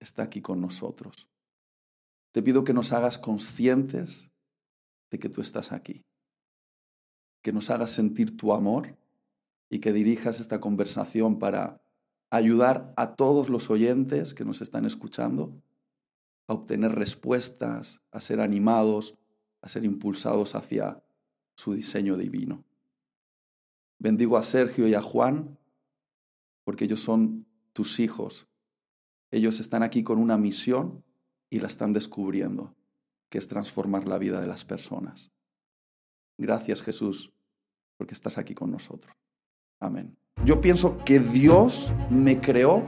está aquí con nosotros. Te pido que nos hagas conscientes de que tú estás aquí, que nos hagas sentir tu amor y que dirijas esta conversación para ayudar a todos los oyentes que nos están escuchando a obtener respuestas, a ser animados, a ser impulsados hacia su diseño divino. Bendigo a Sergio y a Juan porque ellos son tus hijos. Ellos están aquí con una misión y la están descubriendo, que es transformar la vida de las personas. Gracias Jesús, porque estás aquí con nosotros. Amén. Yo pienso que Dios me creó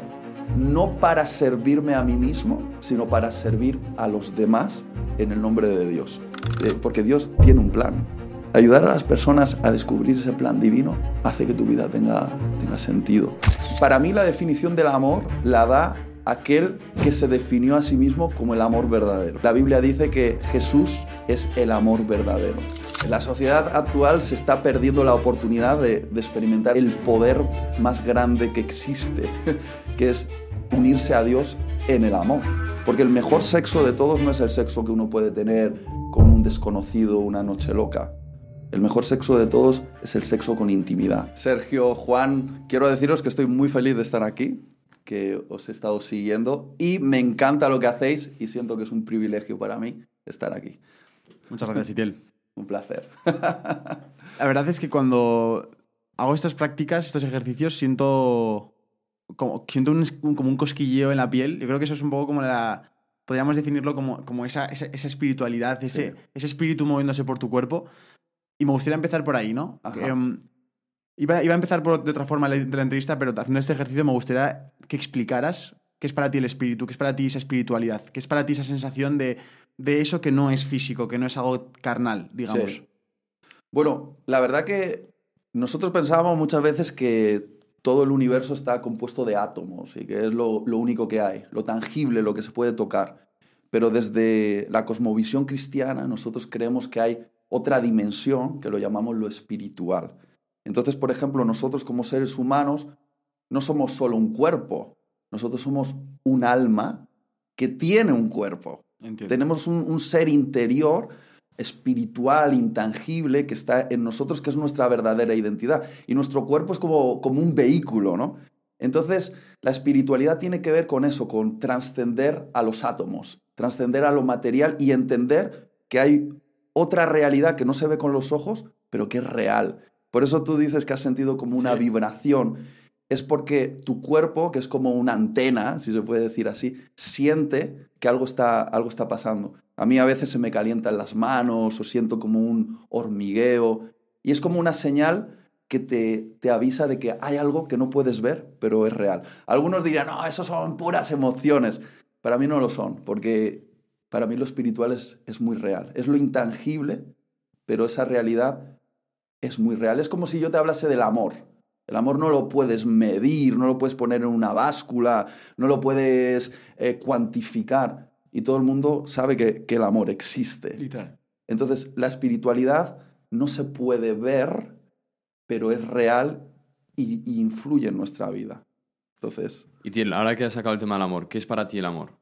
no para servirme a mí mismo, sino para servir a los demás en el nombre de Dios. Eh, porque Dios tiene un plan. Ayudar a las personas a descubrir ese plan divino hace que tu vida tenga, tenga sentido. Para mí la definición del amor la da aquel que se definió a sí mismo como el amor verdadero. La Biblia dice que Jesús es el amor verdadero. En la sociedad actual se está perdiendo la oportunidad de, de experimentar el poder más grande que existe, que es unirse a Dios en el amor. Porque el mejor sexo de todos no es el sexo que uno puede tener con un desconocido una noche loca. El mejor sexo de todos es el sexo con intimidad. Sergio, Juan, quiero deciros que estoy muy feliz de estar aquí que os he estado siguiendo y me encanta lo que hacéis y siento que es un privilegio para mí estar aquí. Muchas gracias, Itiel. un placer. La verdad es que cuando hago estas prácticas, estos ejercicios, siento como, siento un, como un cosquilleo en la piel. Yo creo que eso es un poco como la... Podríamos definirlo como, como esa, esa, espiritualidad, ese, ese espíritu moviéndose por tu cuerpo. Y me gustaría empezar por ahí, ¿no? Iba, iba, a empezar por, de otra forma de la entrevista, pero haciendo este ejercicio me gustaría que explicaras qué es para ti el espíritu, qué es para ti esa espiritualidad, qué es para ti esa sensación de, de eso que no es físico, que no es algo carnal, digamos. Bueno, la verdad que nosotros pensábamos muchas veces que todo el universo está compuesto de átomos y que es lo, lo único que hay, lo tangible, lo que se puede tocar. Pero desde la cosmovisión cristiana nosotros creemos que hay otra dimensión que lo llamamos lo espiritual entonces, por ejemplo, nosotros como seres humanos no somos solo un cuerpo, nosotros somos un alma que tiene un cuerpo. Tenemos un, ser interior espiritual, intangible, que está en nosotros, que es nuestra verdadera identidad. Y nuestro cuerpo es como, como un vehículo, ¿no? Entonces, la espiritualidad tiene que ver con eso, con trascender a los átomos, trascender a lo material y entender que hay otra realidad que no se ve con los ojos, pero que es real. Por eso tú dices que has sentido como una vibración. Es porque tu cuerpo, que es como una antena, si se puede decir así, siente que algo está, algo está pasando. A mí a veces se me calientan las manos o siento como un hormigueo. Y es como una señal que te, te, avisa de que hay algo que no puedes ver, pero es real. Algunos dirían, no, eso son puras emociones. Para mí no lo son, porque para mí lo espiritual es, es muy real. Es lo intangible, pero esa realidad es muy real. Es como si yo te hablase del amor. El amor no lo puedes medir, no lo puedes poner en una báscula, no lo puedes eh, cuantificar. Y todo el mundo sabe que, el amor existe. Entonces, la espiritualidad no se puede ver, pero es real y, influye en nuestra vida. Entonces... Y Tiel, ahora que has sacado el tema del amor, ¿qué es para ti el amor?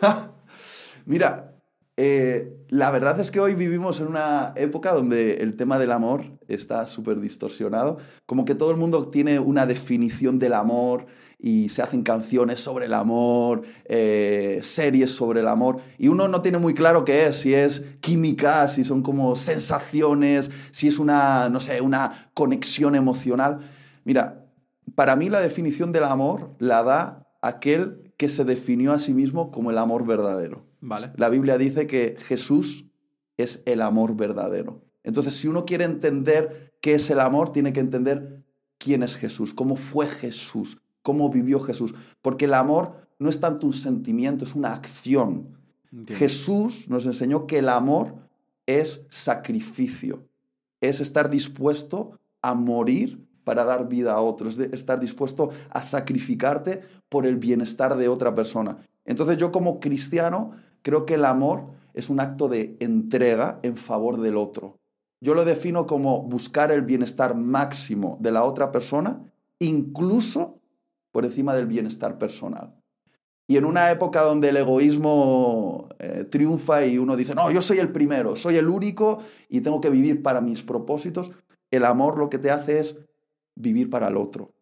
Mira, eh, la verdad es que hoy vivimos en una época donde el tema del amor está súper distorsionado, como que todo el mundo tiene una definición del amor y se hacen canciones sobre el amor, eh, series sobre el amor, y uno no tiene muy claro qué es, si es química, si son como sensaciones, si es una, no sé, una conexión emocional. Mira, para mí la definición del amor la da aquel que se definió a sí mismo como el amor verdadero. Vale. La Biblia dice que Jesús es el amor verdadero. Entonces, si uno quiere entender qué es el amor, tiene que entender quién es Jesús, cómo fue Jesús, cómo vivió Jesús. Porque el amor no es tanto un sentimiento, es una acción. Entiendo. Jesús nos enseñó que el amor es sacrificio, es estar dispuesto a morir para dar vida a otros, es de estar dispuesto a sacrificarte por el bienestar de otra persona. Entonces yo como cristiano creo que el amor es un acto de entrega en favor del otro. Yo lo defino como buscar el bienestar máximo de la otra persona, incluso por encima del bienestar personal. Y en una época donde el egoísmo eh, triunfa y uno dice, no, yo soy el primero, soy el único y tengo que vivir para mis propósitos, el amor lo que te hace es vivir para el otro.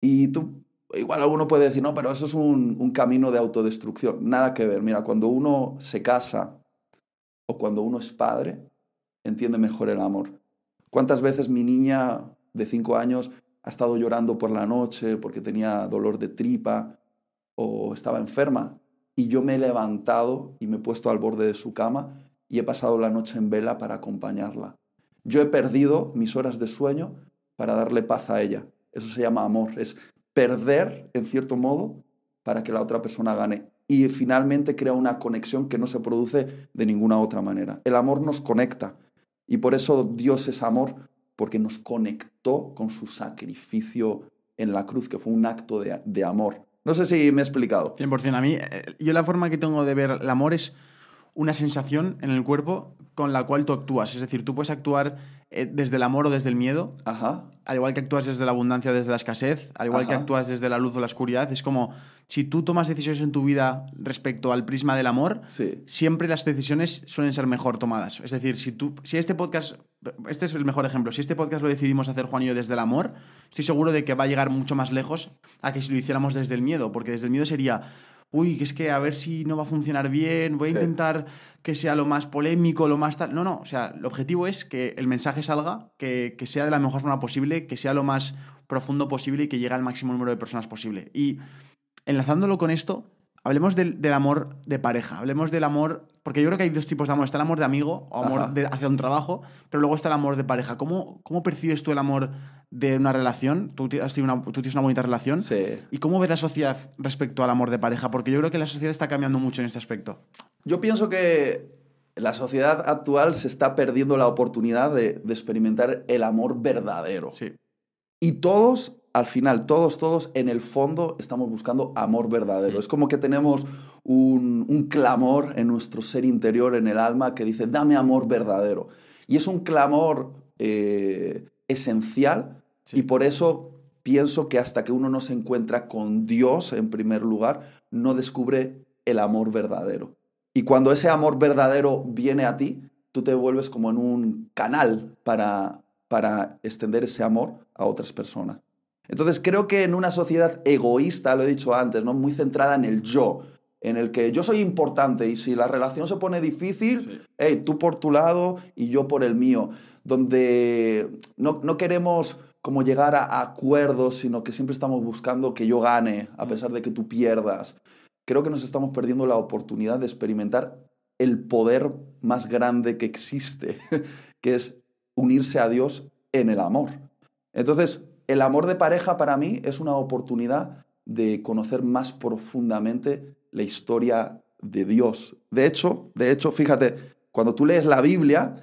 Y tú, igual alguno puede decir, no, pero eso es un, un camino de autodestrucción. Nada que ver. Mira, cuando uno se casa o cuando uno es padre, entiende mejor el amor. ¿Cuántas veces mi niña de cinco años ha estado llorando por la noche porque tenía dolor de tripa o estaba enferma y yo me he levantado y me he puesto al borde de su cama y he pasado la noche en vela para acompañarla? Yo he perdido mis horas de sueño para darle paz a ella. Eso se llama amor. Es perder, en cierto modo, para que la otra persona gane. Y finalmente crea una conexión que no se produce de ninguna otra manera. El amor nos conecta. Y por eso Dios es amor, porque nos conectó con su sacrificio en la cruz, que fue un acto de, de amor. No sé si me he explicado. 100%. A mí, eh, yo la forma que tengo de ver el amor es una sensación en el cuerpo con la cual tú actúas. Es decir, tú puedes actuar eh, desde el amor o desde el miedo, Ajá. al igual que actúas desde la abundancia, desde la escasez, al igual que actúas desde la luz o la oscuridad. Es como si tú tomas decisiones en tu vida respecto al prisma del amor, Sí. siempre las decisiones suelen ser mejor tomadas. Es decir, si tú, si este podcast, este es el mejor ejemplo, si este podcast lo decidimos hacer Juan y yo desde el amor, estoy seguro de que va a llegar mucho más lejos a que si lo hiciéramos desde el miedo, porque desde el miedo sería, uy, que es que a ver si no va a funcionar bien, voy a Sí. intentar que sea lo más polémico, lo más tal. No, no, o sea, el objetivo es que el mensaje salga, que, que sea de la mejor forma posible, que sea lo más profundo posible y que llegue al máximo número de personas posible. Y enlazándolo con esto, hablemos del, del amor de pareja, hablemos del amor, porque yo creo que hay dos tipos de amor, está el amor de amigo o amor de- hacia un trabajo, pero luego está el amor de pareja. ¿Cómo, cómo percibes tú el amor de una relación? Tú, has una, tú tienes una bonita relación. Sí. ¿Y cómo ves la sociedad respecto al amor de pareja? Porque yo creo que la sociedad está cambiando mucho en este aspecto. Yo pienso que la sociedad actual se está perdiendo la oportunidad de, de experimentar el amor verdadero. Sí. Y todos, al final, todos, todos, en el fondo estamos buscando amor verdadero. Mm. Es como que tenemos un, un clamor en nuestro ser interior, en el alma, que dice, dame amor verdadero. Y es un clamor eh, esencial Sí. y por eso pienso que hasta que uno no se encuentra con Dios en primer lugar, no descubre el amor verdadero. Y cuando ese amor verdadero viene a ti, tú te vuelves como en un canal para, para extender ese amor a otras personas. Entonces creo que en una sociedad egoísta, lo he dicho antes, ¿no? muy centrada en el yo, en el que yo soy importante y si la relación se pone difícil, Sí. hey, tú por tu lado y yo por el mío, donde no, no queremos como llegar a, a acuerdos, sino que siempre estamos buscando que yo gane a pesar de que tú pierdas. Creo que nos estamos perdiendo la oportunidad de experimentar el poder más grande que existe, que es unirse a Dios en el amor. Entonces, el amor de pareja para mí es una oportunidad de conocer más profundamente la historia de Dios. De hecho, de hecho, fíjate, cuando tú lees la Biblia,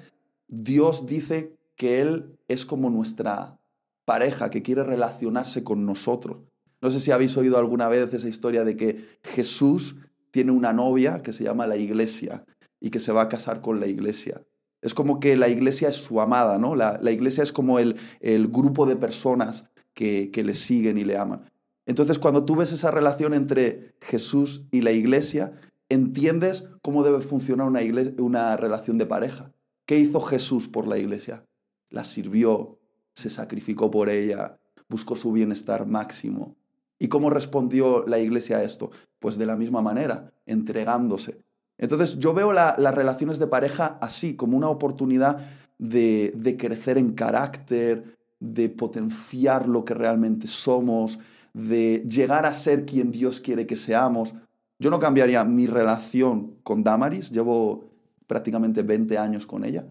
Dios dice que Él es como nuestra pareja, que quiere relacionarse con nosotros. No sé si habéis oído alguna vez esa historia de que Jesús tiene una novia que se llama la iglesia y que se va a casar con la iglesia. Es como que la iglesia es su amada, ¿no? La, la iglesia es como el, el grupo de personas que, que le siguen y le aman. Entonces, cuando tú ves esa relación entre Jesús y la iglesia, entiendes cómo debe funcionar una, igle- una relación de pareja. ¿Qué hizo Jesús por la iglesia? La sirvió, se sacrificó por ella, buscó su bienestar máximo. ¿Y cómo respondió la iglesia a esto? Pues de la misma manera, entregándose. Entonces yo veo las relaciones de pareja así, como una oportunidad de, de crecer en carácter, de potenciar lo que realmente somos, de llegar a ser quien Dios quiere que seamos. Yo no cambiaría mi relación con Damaris, llevo prácticamente 20 años con ella,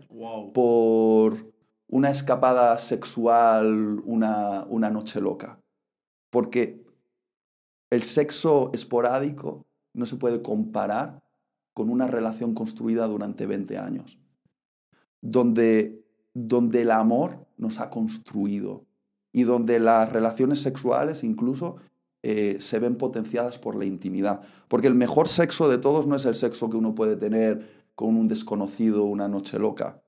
por una escapada sexual, una, una noche loca. Porque el sexo esporádico no se puede comparar con una relación construida durante 20 años, donde, donde el amor nos ha construido y donde las relaciones sexuales incluso eh, se ven potenciadas por la intimidad. Porque el mejor sexo de todos no es el sexo que uno puede tener con un desconocido una noche loca.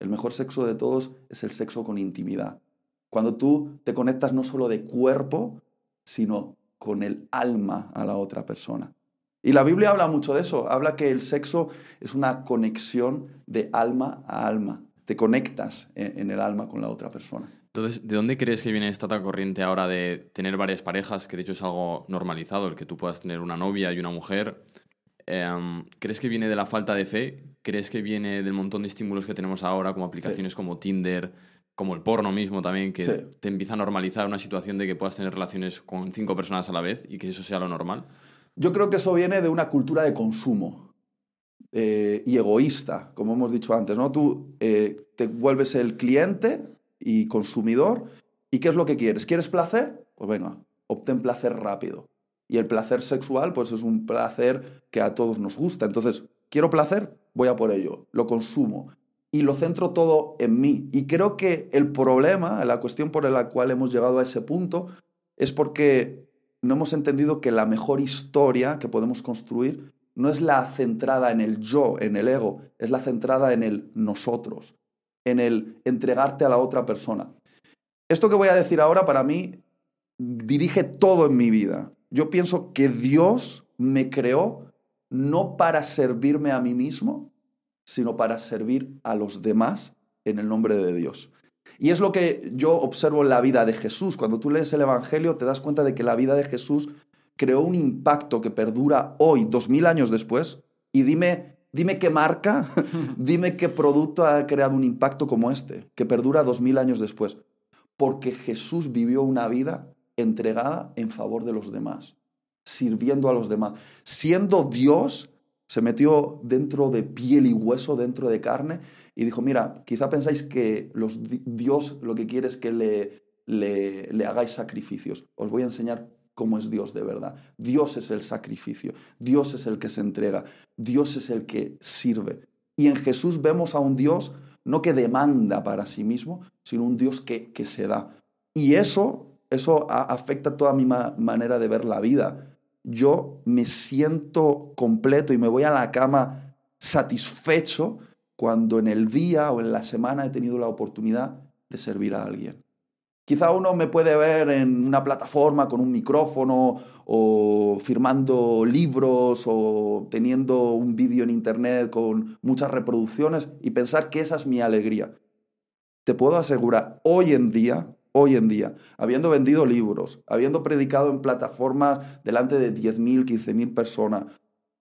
El mejor sexo de todos es el sexo con intimidad. Cuando tú te conectas no solo de cuerpo, sino con el alma a la otra persona. Y la Biblia habla mucho de eso, habla que el sexo es una conexión de alma a alma, te conectas en, el alma con la otra persona. Entonces, ¿de dónde crees que viene esta corriente ahora de tener varias parejas, que de hecho es algo normalizado, el que tú puedas tener una novia y una mujer? Em, ¿Crees que viene de la falta de fe? ¿Crees que viene del montón de estímulos que tenemos ahora, como aplicaciones como Tinder, como el porno mismo también, que te empieza a normalizar una situación de que puedas tener relaciones con cinco personas a la vez y que eso sea lo normal? Yo creo que eso viene de una cultura de consumo eh, y egoísta, como hemos dicho antes, ¿no? Tú eh, te vuelves el cliente y consumidor y ¿qué es lo que quieres? ¿Quieres placer? Pues venga, obtén placer rápido. Y el placer sexual, pues es un placer que a todos nos gusta. Entonces, quiero placer, voy a por ello, lo consumo y lo centro todo en mí. Y creo que el problema, la cuestión por la cual hemos llegado a ese punto, es porque no hemos entendido que la mejor historia que podemos construir no es la centrada en el yo, en el ego, es la centrada en el nosotros, en el entregarte a la otra persona. Esto que voy a decir ahora para mí dirige todo en mi vida. Yo pienso que Dios me creó no para servirme a mí mismo, sino para servir a los demás en el nombre de Dios. Y es lo que yo observo en la vida de Jesús. Cuando tú lees el Evangelio te das cuenta de que la vida de Jesús creó un impacto que perdura hoy, dos mil años después. Y dime, dime qué marca, dime qué producto ha creado un impacto como este, que perdura dos mil años después. Porque Jesús vivió una vida entregada en favor de los demás, sirviendo a los demás. Siendo Dios, se metió dentro de piel y hueso, dentro de carne, y dijo, mira, quizá pensáis que Dios lo que quiere es que le, le, hagáis sacrificios. Os voy a enseñar cómo es Dios de verdad. Dios es el sacrificio, Dios es el que se entrega, Dios es el que sirve. Y en Jesús vemos a un Dios no que demanda para sí mismo, sino un Dios que, que se da. Y eso, eso afecta toda mi manera de ver la vida yo me siento completo y me voy a la cama satisfecho cuando en el día o en la semana he tenido la oportunidad de servir a alguien. Quizá uno me puede ver en una plataforma con un micrófono o firmando libros o teniendo un vídeo en internet con muchas reproducciones y pensar que esa es mi alegría. Te puedo asegurar, hoy en día hoy en día, habiendo vendido libros, habiendo predicado en plataformas delante de 10.000, 15.000 personas,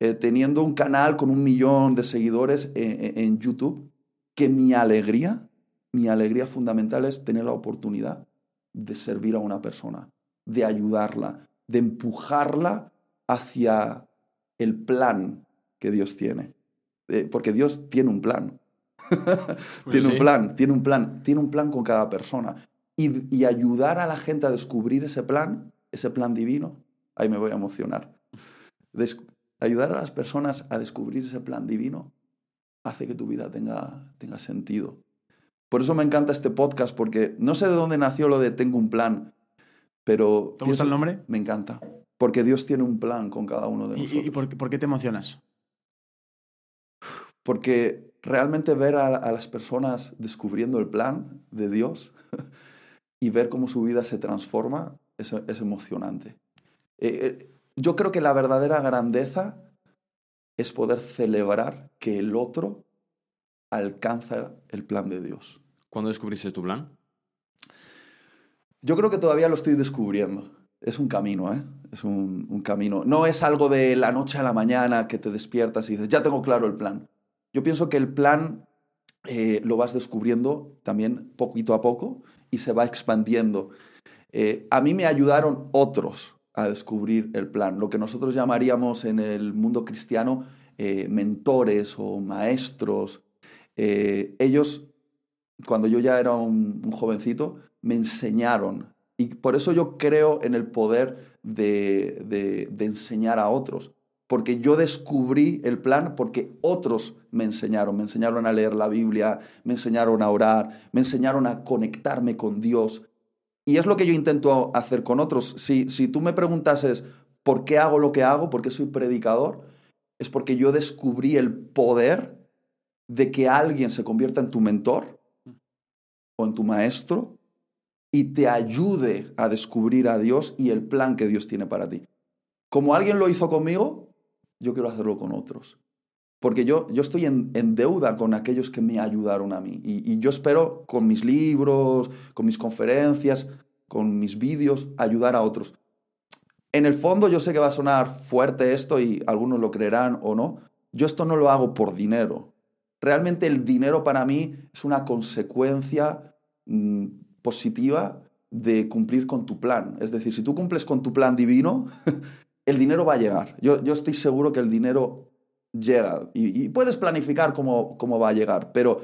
eh, teniendo un canal con un millón de seguidores en, YouTube, que mi alegría, mi alegría fundamental es tener la oportunidad de servir a una persona, de ayudarla, de empujarla hacia el plan que Dios tiene. Eh, porque Dios tiene un plan. Pues tiene un plan, tiene un plan, tiene un plan con cada persona y, ayudar a la gente a descubrir ese plan, ese plan divino, ahí me voy a emocionar. Ayudar a las personas a descubrir ese plan divino hace que tu vida tenga, tenga sentido. Por eso me encanta este podcast, porque no sé de dónde nació lo de tengo un plan, pero... ¿Te gusta el nombre? Me encanta, porque Dios tiene un plan con cada uno de nosotros. ¿Y, por, qué te emocionas? Porque realmente ver a las personas descubriendo el plan de Dios y ver cómo su vida se transforma es, es emocionante. Eh, eh, yo creo que la verdadera grandeza es poder celebrar que el otro alcanza el plan de Dios. ¿Cuándo descubriste tu plan? Yo creo que todavía lo estoy descubriendo. es un camino, ¿eh? Es un, un camino. No es algo de la noche a la mañana que te despiertas y dices, ya tengo claro el plan. Yo pienso que el plan eh, lo vas descubriendo también poquito a poco y se va expandiendo. Eh, a mí me ayudaron otros a descubrir el plan, lo que nosotros llamaríamos en el mundo cristiano eh, mentores o maestros. ellos, cuando yo ya era un, jovencito, me enseñaron. Y por eso yo creo en el poder de, de, de enseñar a otros porque yo descubrí el plan porque otros me enseñaron, me enseñaron a leer la Biblia, me enseñaron a orar, me enseñaron a conectarme con Dios. Y es lo que yo intento hacer con otros. Si, si tú me preguntases por qué hago lo que hago, por qué soy predicador, es porque yo descubrí el poder de que alguien se convierta en tu mentor o en tu maestro y te ayude a descubrir a Dios y el plan que Dios tiene para ti. Como alguien lo hizo conmigo, yo quiero hacerlo con otros. Porque yo, yo estoy en, deuda con aquellos que me ayudaron a mí. Y, yo espero con mis libros, con mis conferencias, con mis vídeos, ayudar a otros. En el fondo yo sé que va a sonar fuerte esto y algunos lo creerán o no. Yo esto no lo hago por dinero. Realmente el dinero para mí es una consecuencia mm, positiva de cumplir con tu plan. Es decir, si tú cumples con tu plan divino, el dinero va a llegar. Yo, yo estoy seguro que el dinero llega y, puedes planificar cómo, cómo, va a llegar, pero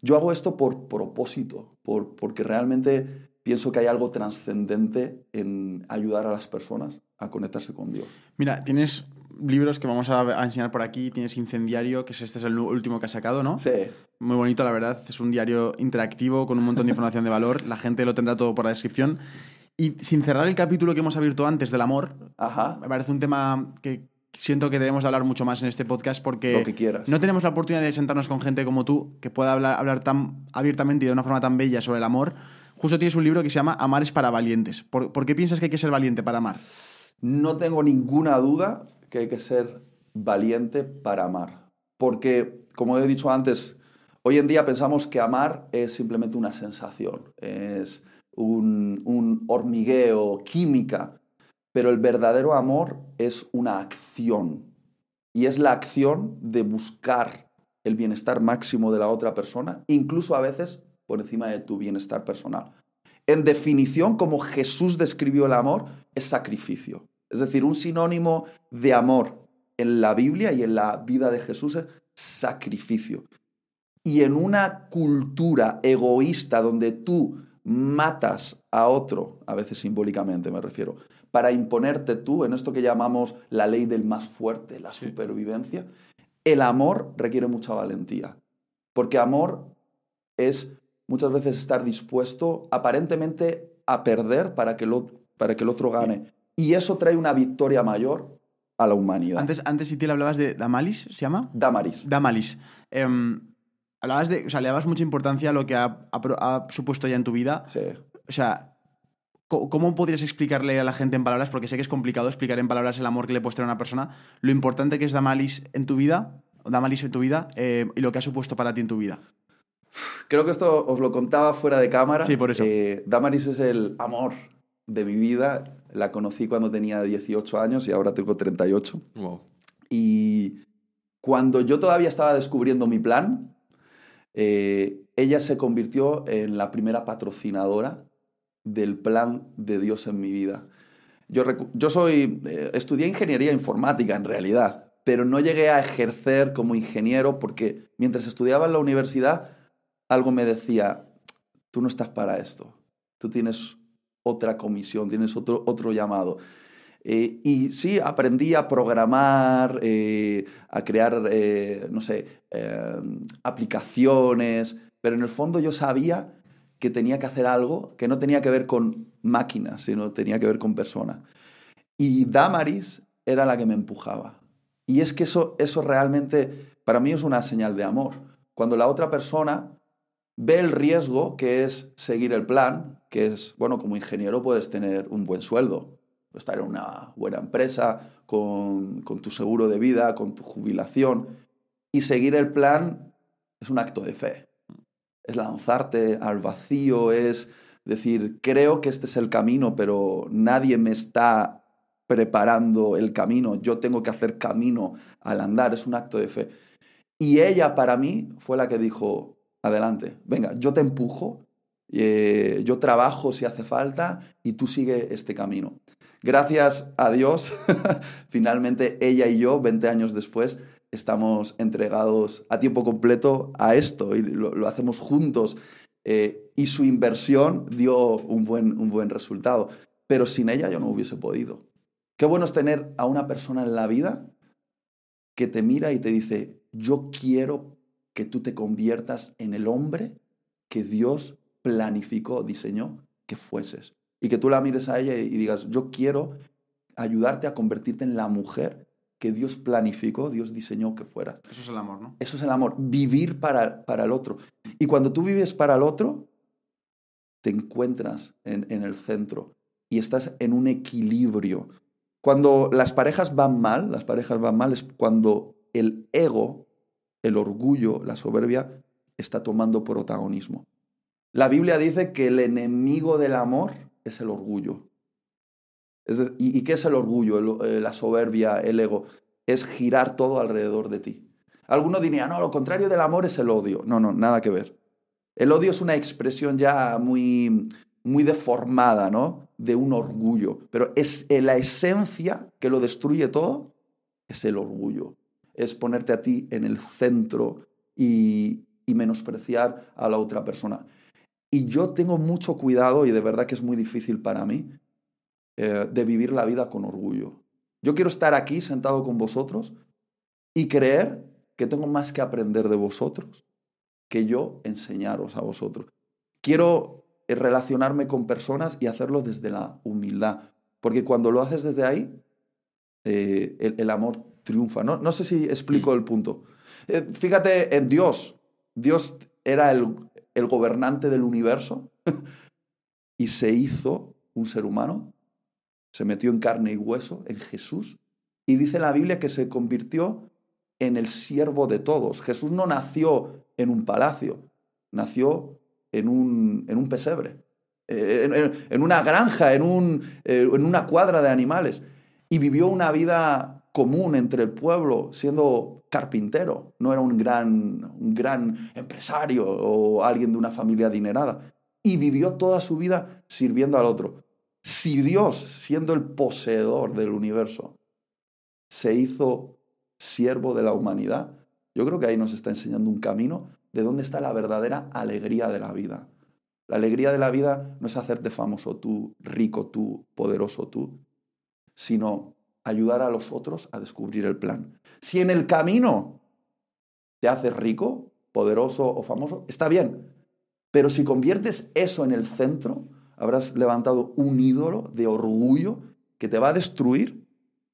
yo hago esto por propósito, por, porque realmente pienso que hay algo trascendente en ayudar a las personas a conectarse con Dios. Mira, tienes libros que vamos a, enseñar por aquí. Tienes Incendiario, que es este es el último que has sacado, ¿no? Sí. Muy bonito, la verdad. Es un diario interactivo con un montón de información de valor. La gente lo tendrá todo por la descripción. Y sin cerrar el capítulo que hemos abierto antes del amor, me parece un tema que siento que debemos hablar mucho más en este podcast porque no tenemos la oportunidad de sentarnos con gente como tú que pueda hablar, hablar tan abiertamente y de una forma tan bella sobre el amor. Justo tienes un libro que se llama Amar es para valientes. ¿Por, ¿Por, qué piensas que hay que ser valiente para amar? No tengo ninguna duda que hay que ser valiente para amar. Porque, como he dicho antes, hoy en día pensamos que amar es simplemente una sensación. Es un, hormigueo, química, pero el verdadero amor es una acción y es la acción de buscar el bienestar máximo de la otra persona, incluso a veces por encima de tu bienestar personal. En definición, como Jesús describió el amor, es sacrificio. Es decir, un sinónimo de amor en la Biblia y en la vida de Jesús es sacrificio. Y en una cultura egoísta donde tú matas a otro, a veces simbólicamente me refiero, para imponerte tú en esto que llamamos la ley del más fuerte, la supervivencia, el amor requiere mucha valentía. Porque amor es muchas veces estar dispuesto aparentemente a perder para que, para que el otro gane. Y eso trae una victoria mayor a la humanidad. Antes, antes si te hablabas de Damalis, ¿se llama? Damaris. Damalis. Em, hablabas de, o sea, le dabas mucha importancia a lo que ha, supuesto ya en tu vida. Sí. O sea, ¿cómo podrías explicarle a la gente en palabras? Porque sé que es complicado explicar en palabras el amor que le puedes tener a una persona, lo importante que es Damalis en tu vida, Damalis en tu vida, eh, y lo que ha supuesto para ti en tu vida. Creo que esto os lo contaba fuera de cámara. Sí, por eso. Eh, Damaris es el amor de mi vida. La conocí cuando tenía 18 años y ahora tengo 38. Wow. Y cuando yo todavía estaba descubriendo mi plan, eh, ella se convirtió en la primera patrocinadora del plan de Dios en mi vida. Yo, soy, eh, estudié ingeniería informática en realidad, pero no llegué a ejercer como ingeniero porque mientras estudiaba en la universidad, algo me decía, tú no estás para esto, tú tienes otra comisión, tienes otro, otro llamado. Eh, y sí, aprendí a programar, eh, a crear, no sé, aplicaciones, pero en el fondo yo sabía que tenía que hacer algo que no tenía que ver con máquinas, sino tenía que ver con personas. Y Damaris era la que me empujaba. Y es que eso, eso realmente para mí es una señal de amor. Cuando la otra persona ve el riesgo que es seguir el plan, que es, bueno, como ingeniero puedes tener un buen sueldo, estar en una buena empresa, con, tu seguro de vida, con tu jubilación. Y seguir el plan es un acto de fe. Es lanzarte al vacío, es decir, creo que este es el camino, pero nadie me está preparando el camino, yo tengo que hacer camino al andar, es un acto de fe. Y ella para mí fue la que dijo, adelante, venga, yo te empujo, eh, yo trabajo si hace falta y tú sigue este camino. Gracias a Dios, finalmente ella y yo, 20 años después, estamos entregados a tiempo completo a esto y lo, hacemos juntos. Eh, y su inversión dio un buen, un buen resultado. Pero sin ella yo no hubiese podido. Qué bueno es tener a una persona en la vida que te mira y te dice, yo quiero que tú te conviertas en el hombre que Dios planificó, diseñó que fueses. Y que tú la mires a ella y digas, yo quiero ayudarte a convertirte en la mujer que Dios planificó, Dios diseñó que fueras. Eso es el amor, ¿no? Eso es el amor, vivir para, para el otro. Y cuando tú vives para el otro, te encuentras en, en el centro y estás en un equilibrio. Cuando las parejas van mal, las parejas van mal es cuando el ego, el orgullo, la soberbia está tomando protagonismo. La Biblia dice que el enemigo del amor es el orgullo. ¿Y, qué es el orgullo, eh, la soberbia, el ego? Es girar todo alrededor de ti. Alguno diría, no, lo contrario del amor es el odio. No, no, nada que ver. El odio es una expresión ya muy, muy deformada, ¿no? De un orgullo. Pero es la esencia que lo destruye todo, es el orgullo. Es ponerte a ti en el centro y, y menospreciar a la otra persona. Y yo tengo mucho cuidado, y de verdad que es muy difícil para mí, eh, de vivir la vida con orgullo. Yo quiero estar aquí sentado con vosotros y creer que tengo más que aprender de vosotros que yo enseñaros a vosotros. Quiero eh, relacionarme con personas y hacerlo desde la humildad, porque cuando lo haces desde ahí, eh, el, amor triunfa. No, no sé si explico mm. el punto. fíjate en Dios. Dios era el, el gobernante del universo y se hizo un ser humano, se metió en carne y hueso, en Jesús, y dice la Biblia que se convirtió en el siervo de todos. Jesús no nació en un palacio, nació en un, en un pesebre, eh, en, una granja, en, un, eh, en una cuadra de animales, y vivió una vida común entre el pueblo, siendo carpintero, no era un gran, un gran empresario o alguien de una familia adinerada. Y vivió toda su vida sirviendo al otro. Si Dios, siendo el poseedor del universo, se hizo siervo de la humanidad, yo creo que ahí nos está enseñando un camino de dónde está la verdadera alegría de la vida. La alegría de la vida no es hacerte famoso tú, rico tú, poderoso tú, sino ayudar a los otros a descubrir el plan. Si en el camino te haces rico, poderoso o famoso, está bien. Pero si conviertes eso en el centro, habrás levantado un ídolo de orgullo que te va a destruir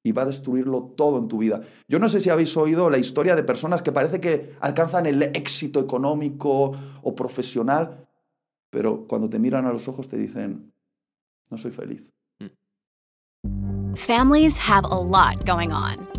y va a destruirlo todo en tu vida. Yo no sé si habéis oído la historia de personas que parece que alcanzan el éxito económico o profesional, pero cuando te miran a los ojos te dicen, no soy feliz. Families have a lot going on.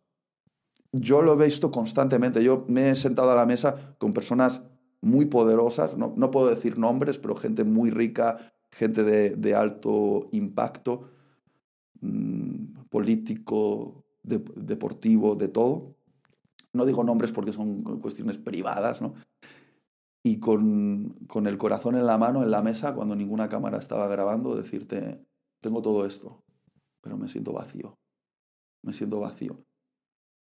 Yo lo he visto constantemente. Yo me he sentado a la mesa con personas muy poderosas, no, no puedo decir nombres, pero gente muy rica, gente de, alto impacto, mmm, político, de, deportivo, de todo. No digo nombres porque son cuestiones privadas, ¿no? Y con, con el corazón en la mano, en la mesa, cuando ninguna cámara estaba grabando, decirte, tengo todo esto, pero me siento vacío me siento vacío.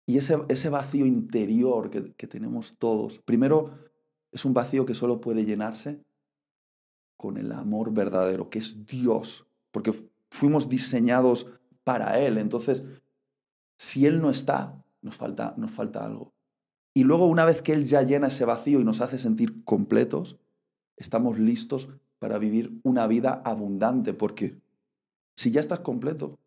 Y ese, ese vacío interior que, que tenemos todos, primero es un vacío que solo puede llenarse con el amor verdadero, que es Dios, porque fuimos diseñados para Él. Entonces, si Él no está, nos falta, nos falta algo. Y luego, una vez que Él ya llena ese vacío y nos hace sentir completos, estamos listos para vivir una vida abundante, porque Si ya estás completo,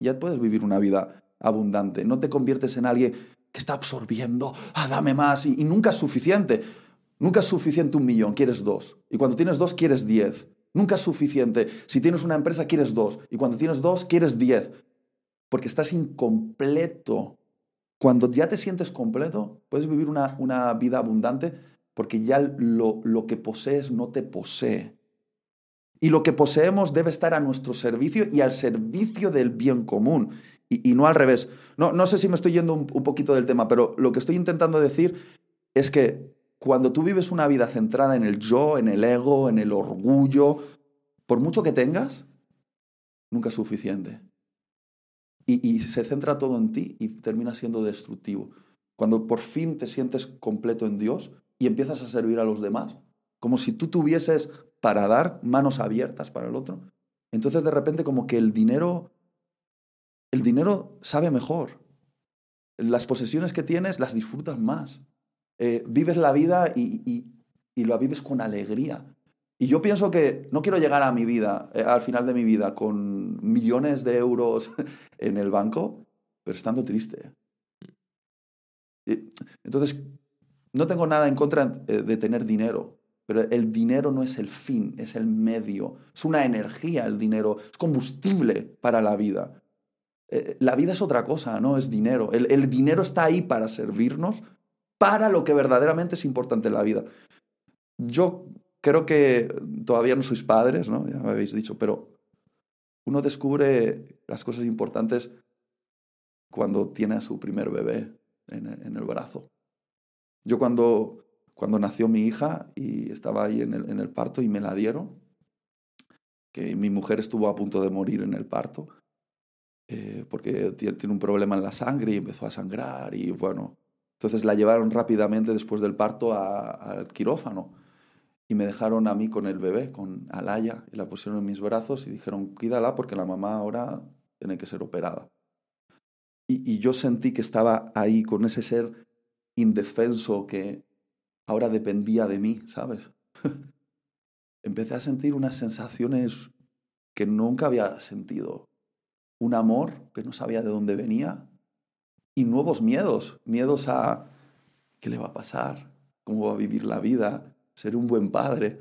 ya puedes vivir una vida abundante. No te conviertes en alguien que está absorbiendo, ah, dame más, y, y nunca es suficiente. Nunca es suficiente un millón, quieres dos. Y cuando tienes dos, quieres diez. Nunca es suficiente. Si tienes una empresa, quieres dos. Y cuando tienes dos, quieres diez. Porque estás incompleto. Cuando ya te sientes completo, puedes vivir una, una vida abundante porque ya lo, lo que posees no te posee. Y lo que poseemos debe estar a nuestro servicio y al servicio del bien común. Y, no al revés. No, no, sé si me estoy yendo un, un poquito del tema, pero lo que estoy intentando decir es que cuando tú vives una vida centrada en el yo, en el ego, en el orgullo, por mucho que tengas, nunca es suficiente. Y, y, se centra todo en ti y termina siendo destructivo. Cuando por fin te sientes completo en Dios y empiezas a servir a los demás, como si tú tuvieses para dar manos abiertas para el otro, entonces de repente como que el dinero, el dinero sabe mejor. Las posesiones que tienes las disfrutas más. Eh, vives la vida y, y, la vives con alegría. Y yo pienso que no quiero llegar a mi vida, eh, al final de mi vida, con millones de euros en el banco, pero estando triste. Entonces, no tengo nada en contra eh, de tener dinero, pero el dinero no es el fin, es el medio. Es una energía el dinero, es combustible para la vida. Eh, la vida es otra cosa, no es dinero. El, dinero está ahí para servirnos para lo que verdaderamente es importante en la vida. Yo creo que todavía no sois padres, ¿no? Ya me habéis dicho, pero uno descubre las cosas importantes cuando tiene a su primer bebé en, el brazo. Yo cuando, cuando nació mi hija y estaba ahí en el parto y me la dieron, que mi mujer estuvo a punto de morir en el parto, eh, porque tiene un problema en la sangre y empezó a sangrar y bueno, entonces la llevaron rápidamente después del parto al quirófano y me dejaron a mí con el bebé, con Alaya, y la pusieron en mis brazos y dijeron, cuídala porque la mamá ahora tiene que ser operada. Y, y yo sentí que estaba ahí con ese ser indefenso que ahora dependía de mí, ¿sabes? Empecé a sentir unas sensaciones que nunca había sentido. Un amor que no sabía de dónde venía, y nuevos miedos, miedos a qué le va a pasar, cómo va a vivir la vida, ser un buen padre.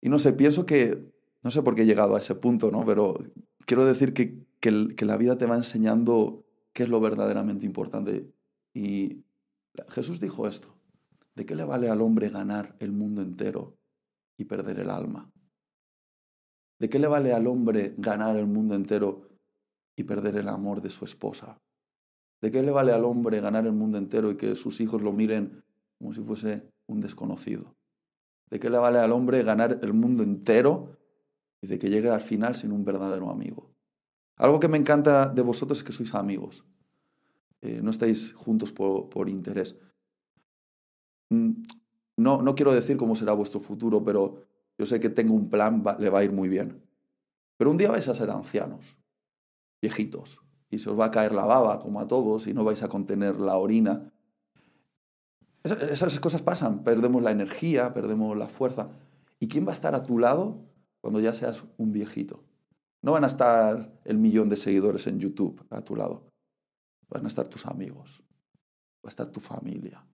Y no sé, pienso que, no sé por qué he llegado a ese punto, ¿no? Pero quiero decir que, que, que la vida te va enseñando qué es lo verdaderamente importante. Y Jesús dijo esto, ¿de qué le vale al hombre ganar el mundo entero y perder el alma? ¿De qué le vale al hombre ganar el mundo entero y perder el amor de su esposa? ¿De qué le vale al hombre ganar el mundo entero y que sus hijos lo miren como si fuese un desconocido? ¿De qué le vale al hombre ganar el mundo entero y de que llegue al final sin un verdadero amigo? Algo que me encanta de vosotros es que sois amigos. Eh, no estáis juntos por, por interés. Mm, no, no quiero decir cómo será vuestro futuro, pero yo sé que tengo un plan, le va a ir muy bien. Pero un día vais a ser ancianos, viejitos, y se os va a caer la baba, como a todos, y no vais a contener la orina. Esas cosas pasan, perdemos la energía, perdemos la fuerza. ¿Y quién va a estar a tu lado cuando ya seas un viejito? No van a estar el millón de seguidores en YouTube a tu lado. Van a estar tus amigos, va a estar tu familia.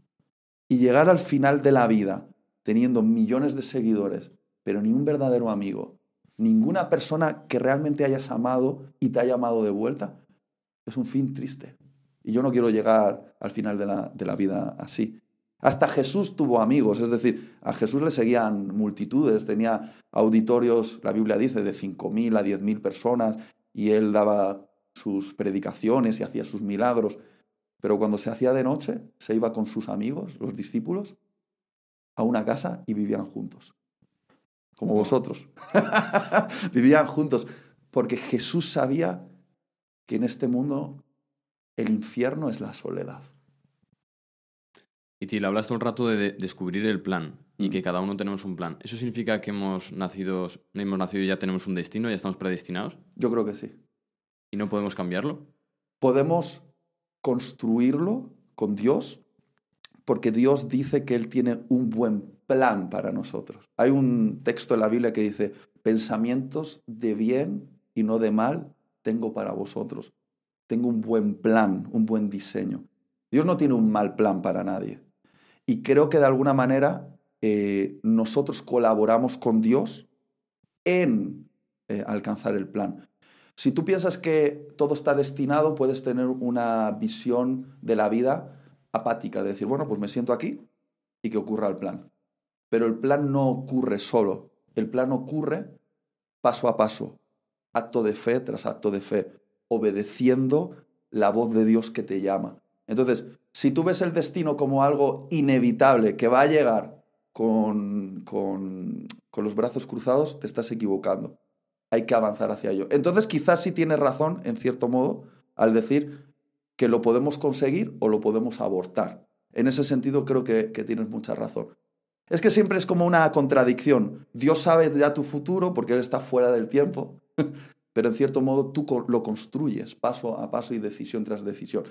Y llegar al final de la vida teniendo millones de seguidores, pero ni un verdadero amigo, ninguna persona que realmente hayas amado y te haya amado de vuelta, es un fin triste. Y yo no quiero llegar al final de la, de la vida así. Hasta Jesús tuvo amigos, es decir, a Jesús le seguían multitudes, tenía auditorios, la Biblia dice, de 5.000 a 10.000 personas, y él daba sus predicaciones y hacía sus milagros. Pero cuando se hacía de noche, se iba con sus amigos, los discípulos, a una casa y vivían juntos. Como vosotros. vivían juntos. Porque Jesús sabía que en este mundo el infierno es la soledad. Y te hablaste un rato de, descubrir el plan y que cada uno tenemos un plan. ¿Eso significa que hemos nacido, hemos nacido y ya tenemos un destino, ya estamos predestinados? Yo creo que sí. ¿Y no podemos cambiarlo? Podemos construirlo con Dios porque Dios dice que Él tiene un buen plan para nosotros. Hay un texto en la Biblia que dice, pensamientos de bien y no de mal tengo para vosotros. Tengo un buen plan, un buen diseño. Dios no tiene un mal plan para nadie. Y creo que de alguna manera eh, nosotros colaboramos con Dios en eh, alcanzar el plan. Si tú piensas que todo está destinado, puedes tener una visión de la vida apática, de decir, bueno, pues me siento aquí y que ocurra el plan. Pero el plan no ocurre solo, el plan ocurre paso a paso, acto de fe tras acto de fe, obedeciendo la voz de Dios que te llama. Entonces, si tú ves el destino como algo inevitable, que va a llegar con, con, los brazos cruzados, te estás equivocando. Hay que avanzar hacia ello. Entonces, quizás sí tienes razón, en cierto modo, al decir que lo podemos conseguir o lo podemos abortar. En ese sentido, creo que tienes mucha razón. Es que siempre es como una contradicción. Dios sabe ya tu futuro porque Él está fuera del tiempo, pero en cierto modo tú lo construyes paso a paso y decisión tras decisión.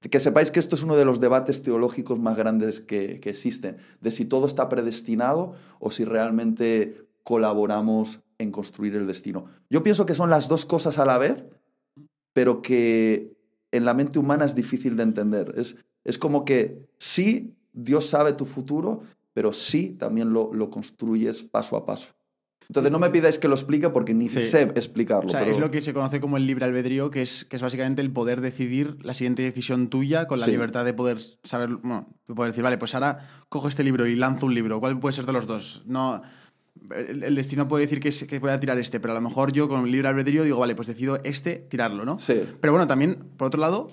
Que sepáis que esto es uno de los debates teológicos más grandes que, existen, de si todo está predestinado o si realmente colaboramos en construir el destino. Yo pienso que son las dos cosas a la vez, pero que en la mente humana es difícil de entender. Es, es como que sí, Dios sabe tu futuro, pero sí también lo, lo construyes paso a paso. Entonces no me pidáis que lo explique porque ni sé explicarlo. O sea, es lo que se conoce como el libre albedrío, que es, que es básicamente el poder decidir la siguiente decisión tuya con la libertad de poder saber, bueno, poder decir, vale, pues ahora cojo este libro y lanzo un libro. ¿Cuál puede ser de los dos? No, el, destino puede decir que, que voy a tirar este, pero a lo mejor yo con el libre albedrío digo, vale, pues decido este, tirarlo, ¿no? Sí. Pero bueno, también, por otro lado,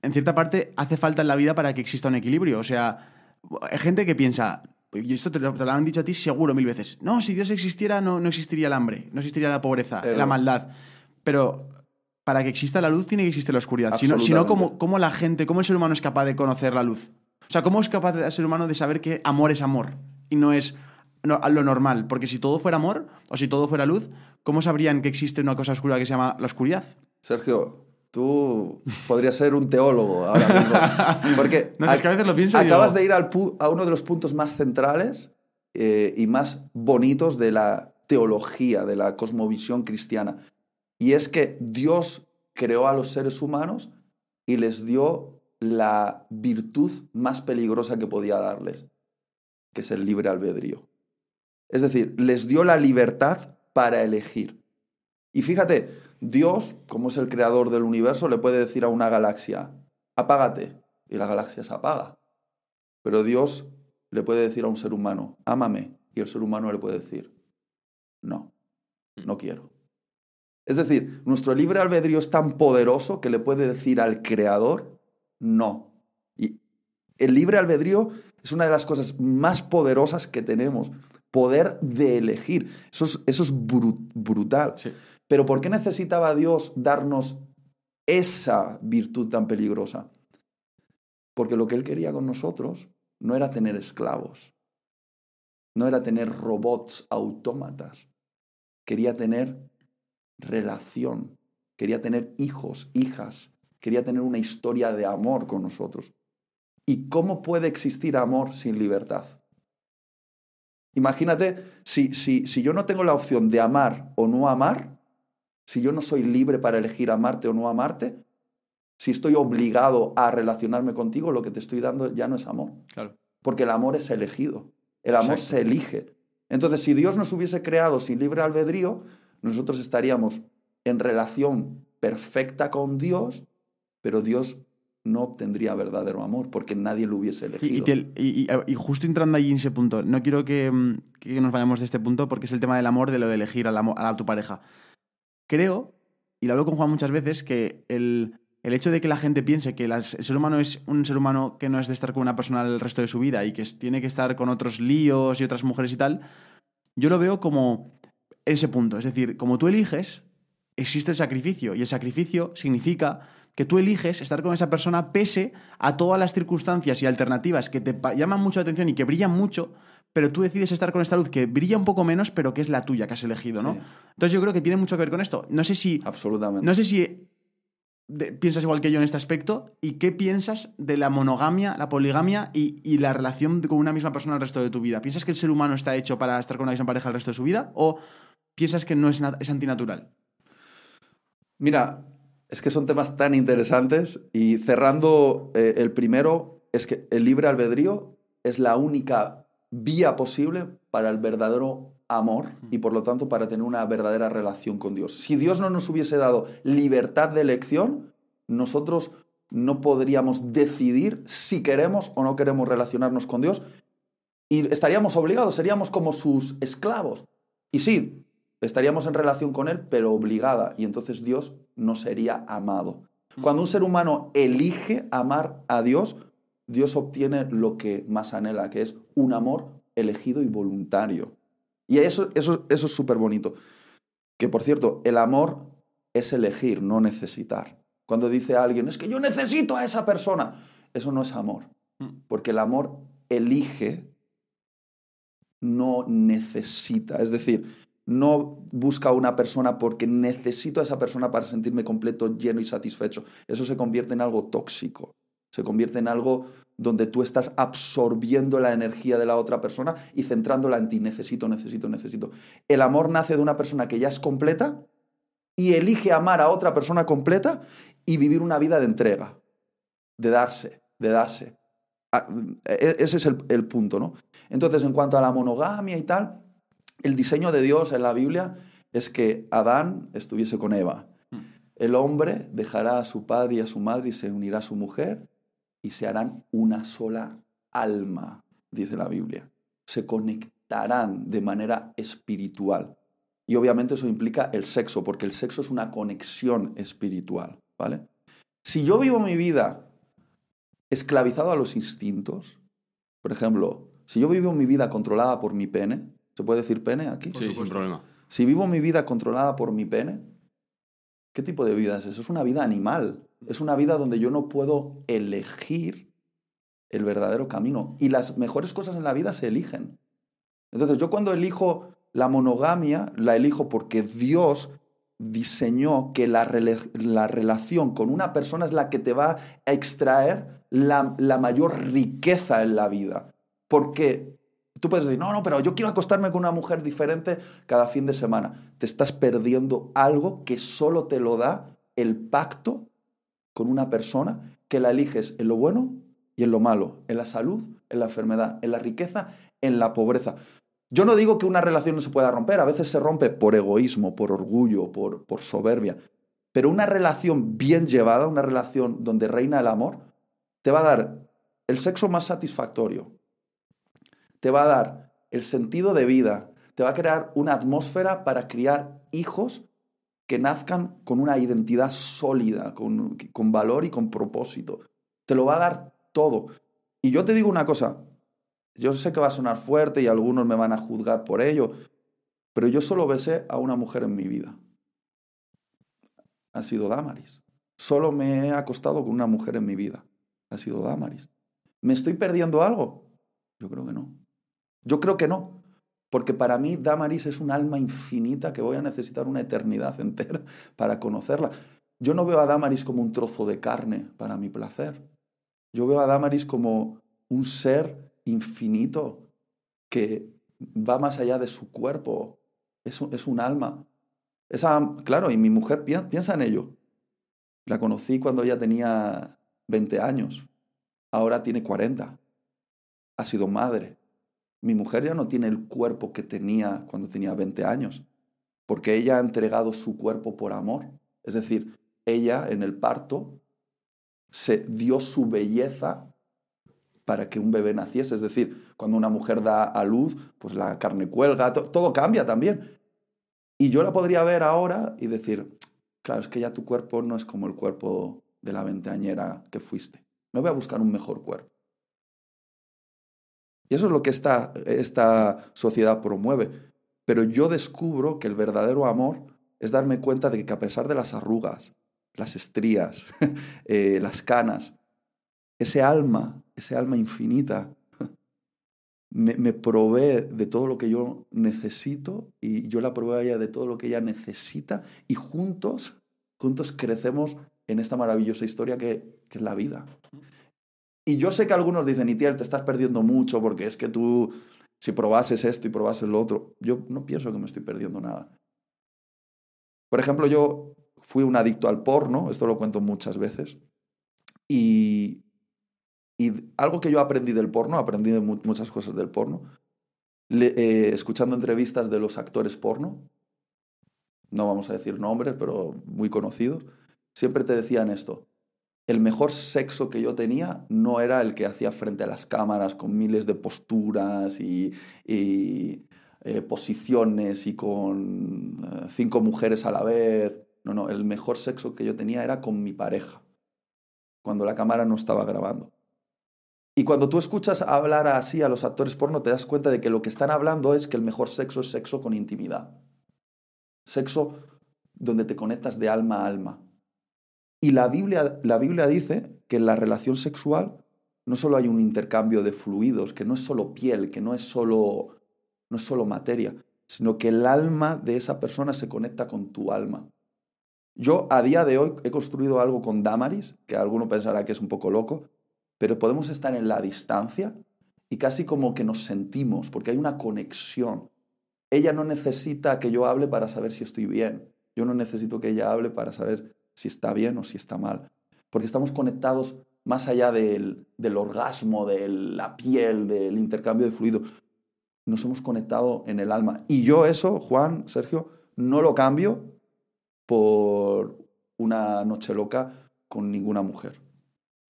en cierta parte hace falta en la vida para que exista un equilibrio. O sea, hay gente que piensa, y esto te lo, han dicho a ti seguro mil veces. No, si Dios existiera, no, no existiría el hambre, no existiría la pobreza, la maldad. Pero para que exista la luz tiene que existir la oscuridad. Si no, si no ¿cómo, la gente, cómo el ser humano es capaz de conocer la luz? O sea, ¿cómo es capaz el ser humano de saber que amor es amor y no es lo normal? Porque si todo fuera amor o si todo fuera luz, ¿cómo sabrían que existe una cosa oscura que se llama la oscuridad? Sergio, Tú podrías ser un teólogo ahora mismo. Porque no, es que a veces lo pienso acabas de ir al a uno de los puntos más centrales eh, y más bonitos de la teología, de la cosmovisión cristiana. Y es que Dios creó a los seres humanos y les dio la virtud más peligrosa que podía darles, que es el libre albedrío. Es decir, les dio la libertad para elegir. Y fíjate, Dios, como es el creador del universo, le puede decir a una galaxia, apágate, y la galaxia se apaga. Pero Dios le puede decir a un ser humano, ámame, y el ser humano le puede decir, no, no quiero. Es decir, nuestro libre albedrío es tan poderoso que le puede decir al creador, no. Y el libre albedrío es una de las cosas más poderosas que tenemos, poder de elegir. Eso es, eso es brutal. Sí. Pero ¿por qué necesitaba Dios darnos esa virtud tan peligrosa? Porque lo que Él quería con nosotros no era tener esclavos, no era tener robots autómatas, quería tener relación, quería tener hijos, hijas, quería tener una historia de amor con nosotros. ¿Y cómo puede existir amor sin libertad? Imagínate, si, si, si yo no tengo la opción de amar o no amar, si yo no soy libre para elegir amarte o no amarte, si estoy obligado a relacionarme contigo, lo que te estoy dando ya no es amor. Claro. Porque el amor es elegido. El amor se elige. Entonces, si Dios nos hubiese creado sin libre albedrío, nosotros estaríamos en relación perfecta con Dios, pero Dios no obtendría verdadero amor porque nadie lo hubiese elegido. Y, y, justo entrando ahí en ese punto, no quiero que, mm, que, nos vayamos de este punto porque es el tema del amor, de lo de elegir a, la, a tu pareja creo, y lo hablo con Juan muchas veces, que el, hecho de que la gente piense que el ser humano es un ser humano que no es de estar con una persona el resto de su vida y que tiene que estar con otros líos y otras mujeres y tal, yo lo veo como ese punto. Es decir, como tú eliges, existe el sacrificio y el sacrificio significa que tú eliges estar con esa persona pese a todas las circunstancias y alternativas que te llaman mucho la atención y que brillan mucho, pero tú decides estar con esta luz que brilla un poco menos, pero que es la tuya, que has elegido, ¿no? Entonces yo creo que tiene mucho que ver con esto. No sé si... Absolutamente. No sé si piensas igual que yo en este aspecto y qué piensas de la monogamia, la poligamia y, la relación con una misma persona el resto de tu vida. ¿Piensas que el ser humano está hecho para estar con una misma pareja el resto de su vida o piensas que no es, es antinatural? Mira, es que son temas tan interesantes y cerrando eh, el primero, es que el libre albedrío es la única vía posible para el verdadero amor y por lo tanto para tener una verdadera relación con Dios. Si Dios no nos hubiese dado libertad de elección, nosotros no podríamos decidir si queremos o no queremos relacionarnos con Dios y estaríamos obligados, seríamos como sus esclavos. Y sí, estaríamos en relación con Él, pero obligada, y entonces Dios no sería amado. Cuando un ser humano elige amar a Dios, Dios obtiene lo que más anhela, que es un amor elegido y voluntario. Y eso, eso, eso es súper bonito. Que por cierto, el amor es elegir, no necesitar. Cuando dice alguien, es que yo necesito a esa persona, eso no es amor. Porque el amor elige, no necesita. Es decir, no busca a una persona porque necesito a esa persona para sentirme completo, lleno y satisfecho. Eso se convierte en algo tóxico, se convierte en algo donde tú estás absorbiendo la energía de la otra persona y centrándola en ti. Necesito, necesito, necesito. El amor nace de una persona que ya es completa y elige amar a otra persona completa y vivir una vida de entrega, de darse, de darse. Ah, e, ese es el, el punto, ¿no? Entonces, en cuanto a la monogamia y tal, el diseño de Dios en la Biblia es que Adán estuviese con Eva. Hmm. El hombre dejará a su padre y a su madre y se unirá a su mujer y se harán una sola alma, dice la Biblia. Se conectarán de manera espiritual. Y obviamente eso implica el sexo, porque el sexo es una conexión espiritual, ¿vale? Si yo vivo mi vida esclavizado a los instintos, por ejemplo, si yo vivo mi vida controlada por mi pene, ¿Se puede decir pene aquí? Sí, sin problema. Si vivo mi vida controlada por mi pene, ¿qué tipo de vida es eso? Es una vida animal. Es una vida donde yo no puedo elegir el verdadero camino. Y las mejores cosas en la vida se eligen. Entonces, yo cuando elijo la monogamia, la elijo porque Dios diseñó que la, la relación con una persona es la que te va a extraer la, la mayor riqueza en la vida. Porque Tú puedes decir, no, no, pero yo quiero acostarme con una mujer diferente cada fin de semana. Te estás perdiendo algo que solo te lo da el pacto con una persona que la eliges en lo bueno y en lo malo, en la salud, en la enfermedad, en la riqueza, en la pobreza. Yo no digo que una relación no se pueda romper, a veces se rompe por egoísmo, por orgullo, por, por soberbia, pero una relación bien llevada, una relación donde reina el amor, te va a dar el sexo más satisfactorio, te va a dar el sentido de vida, te va a crear una atmósfera para criar hijos que nazcan con una identidad sólida, con, con valor y con propósito. Te lo va a dar todo. Y yo te digo una cosa, yo sé que va a sonar fuerte y algunos me van a juzgar por ello, pero yo solo besé a una mujer en mi vida. Ha sido Damaris. Solo me he acostado con una mujer en mi vida. Ha sido Damaris. ¿Me estoy perdiendo algo? Yo creo que no. Yo creo que no, porque para mí Damaris es un alma infinita que voy a necesitar una eternidad entera para conocerla. Yo no veo a Damaris como un trozo de carne para mi placer. Yo veo a Damaris como un ser infinito que va más allá de su cuerpo. Es un, es un alma. Esa, claro, y mi mujer piensa en ello. La conocí cuando ella tenía 20 años. Ahora tiene 40. Ha sido madre. Mi mujer ya no tiene el cuerpo que tenía cuando tenía 20 años, porque ella ha entregado su cuerpo por amor. Es decir, ella en el parto se dio su belleza para que un bebé naciese. Es decir, cuando una mujer da a luz, pues la carne cuelga, todo cambia también. Y yo la podría ver ahora y decir, claro, es que ya tu cuerpo no es como el cuerpo de la veinteañera que fuiste. Me voy a buscar un mejor cuerpo. Y eso es lo que esta, esta sociedad promueve. Pero yo descubro que el verdadero amor es darme cuenta de que a pesar de las arrugas, las estrías, eh, las canas, ese alma, ese alma infinita, me, provee de todo lo que yo necesito y yo la proveo a ella de todo lo que ella necesita y juntos, juntos crecemos en esta maravillosa historia que, que es la vida. Y yo sé que algunos dicen, Itiel, te estás perdiendo mucho porque es que tú, si probases esto y probases lo otro, yo no pienso que me estoy perdiendo nada. Por ejemplo, yo fui un adicto al porno, esto lo cuento muchas veces, y, algo que yo aprendí del porno, aprendí muchas cosas del porno, eh, escuchando entrevistas de los actores porno, no vamos a decir nombres, pero muy conocidos, siempre te decían esto. El mejor sexo que yo tenía no era el que hacía frente a las cámaras con miles de posturas y, eh, posiciones y con eh, cinco mujeres a la vez. No, no, el mejor sexo que yo tenía era con mi pareja, cuando la cámara no estaba grabando. Y cuando tú escuchas hablar así a los actores porno, te das cuenta de que lo que están hablando es que el mejor sexo es sexo con intimidad. Sexo donde te conectas de alma a alma. Y la Biblia, la Biblia dice que en la relación sexual no solo hay un intercambio de fluidos, que no es solo piel, que no es solo, no es solo materia, sino que el alma de esa persona se conecta con tu alma. Yo a día de hoy he construido algo con Damaris, que alguno pensará que es un poco loco, pero podemos estar en la distancia y casi como que nos sentimos, porque hay una conexión. Ella no necesita que yo hable para saber si estoy bien. Yo no necesito que ella hable para saber si está bien o si está mal. Porque estamos conectados más allá del, del orgasmo, de la piel, del intercambio de fluido. Nos hemos conectado en el alma. Y yo eso, Juan, Sergio, no lo cambio por una noche loca con ninguna mujer.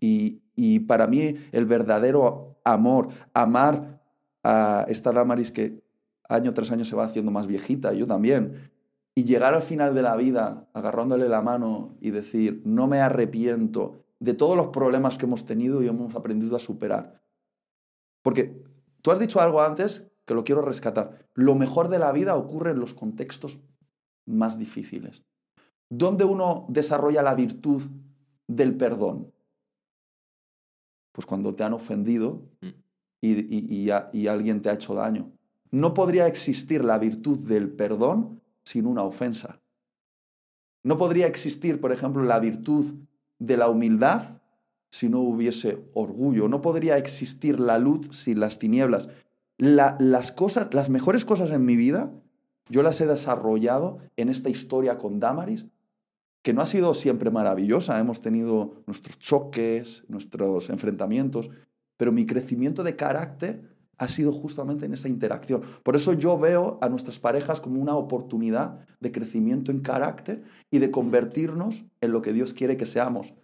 Y, y para mí el verdadero amor, amar a esta Damaris que año tras año se va haciendo más viejita, yo también, y llegar al final de la vida agarrándole la mano y decir, no me arrepiento de todos los problemas que hemos tenido y hemos aprendido a superar. Porque tú has dicho algo antes que lo quiero rescatar. Lo mejor de la vida ocurre en los contextos más difíciles. ¿Dónde uno desarrolla la virtud del perdón? Pues cuando te han ofendido y, y, y, a, y alguien te ha hecho daño. No podría existir la virtud del perdón sin una ofensa. No podría existir, por ejemplo, la virtud de la humildad si no hubiese orgullo. No podría existir la luz sin las tinieblas. La, las, cosas, las mejores cosas en mi vida, yo las he desarrollado en esta historia con Damaris, que no ha sido siempre maravillosa. Hemos tenido nuestros choques, nuestros enfrentamientos, pero mi crecimiento de carácter ha sido justamente en esa interacción. Por eso yo veo a nuestras parejas como una oportunidad de crecimiento en carácter y de convertirnos en lo que Dios quiere que seamos.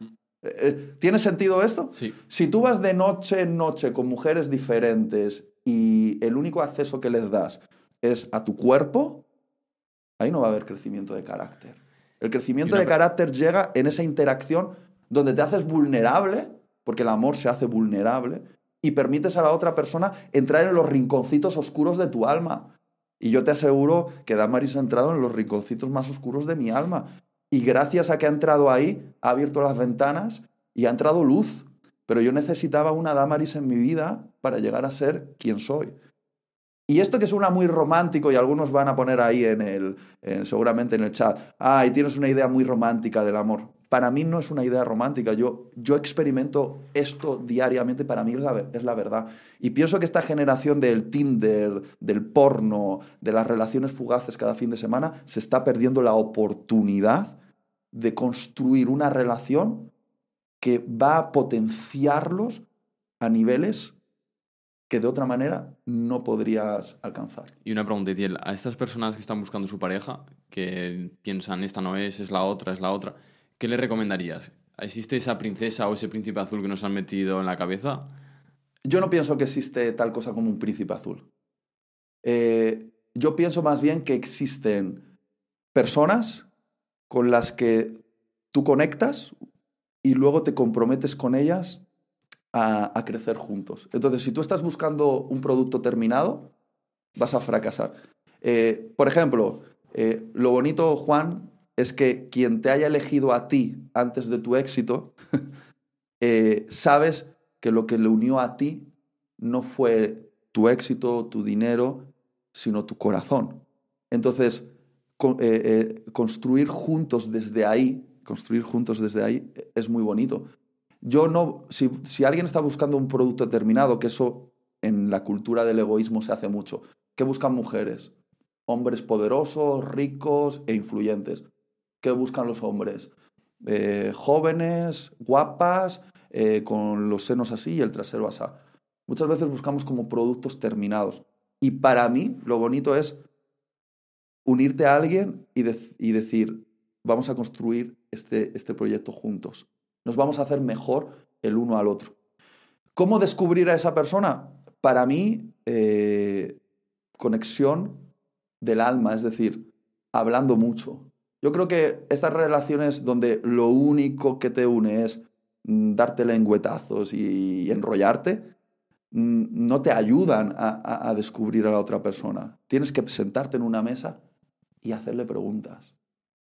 ¿Tiene sentido esto? Sí. Si tú vas de noche en noche con mujeres diferentes y el único acceso que les das es a tu cuerpo, ahí no va a haber crecimiento de carácter. El crecimiento de carácter llega en esa interacción donde te haces vulnerable, porque el amor se hace vulnerable, y permites a la otra persona entrar en los rinconcitos oscuros de tu alma. Y yo te aseguro que Damaris ha entrado en los rinconcitos más oscuros de mi alma. Y gracias a que ha entrado ahí, ha abierto las ventanas y ha entrado luz. Pero yo necesitaba una Damaris en mi vida para llegar a ser quien soy. Y esto que suena muy romántico y algunos van a poner ahí en el, en, seguramente en el chat, ay, tienes una idea muy romántica del amor. Para mí no es una idea romántica, yo, yo experimento esto diariamente, para mí es la, es la verdad. Y pienso que esta generación del Tinder, del porno, de las relaciones fugaces cada fin de semana, se está perdiendo la oportunidad de construir una relación que va a potenciarlos a niveles que de otra manera no podrías alcanzar. Y una pregunta, Etiel, a estas personas que están buscando su pareja, que piensan esta no es, es la otra, es la otra, ¿qué le recomendarías? ¿Existe esa princesa o ese príncipe azul que nos han metido en la cabeza? Yo no pienso que existe tal cosa como un príncipe azul. Eh, yo pienso más bien que existen personas con las que tú conectas y luego te comprometes con ellas a, crecer juntos. Entonces, si tú estás buscando un producto terminado, vas a fracasar. Eh, por ejemplo, eh, lo bonito, Juan, es que quien te haya elegido a ti antes de tu éxito, eh, sabes que lo que le unió a ti no fue tu éxito, tu dinero, sino tu corazón. Entonces, con, construir juntos desde ahí, construir juntos desde ahí es muy bonito. Yo no, si, si, alguien está buscando un producto determinado, que eso en la cultura del egoísmo se hace mucho, ¿qué buscan mujeres? Hombres poderosos, ricos e influyentes. ¿Qué buscan los hombres? Eh, jóvenes, guapas, eh, con los senos así y el trasero así. Muchas veces buscamos como productos terminados. Y para mí lo bonito es unirte a alguien y, y decir, vamos a construir este, este proyecto juntos. Nos vamos a hacer mejor el uno al otro. ¿Cómo descubrir a esa persona? Para mí, eh, conexión del alma, es decir, hablando mucho. Yo creo que estas relaciones donde lo único que te une es mm, darte lengüetazos y enrollarte, mm, no te ayudan a, a, descubrir a la otra persona. Tienes que sentarte en una mesa y hacerle preguntas.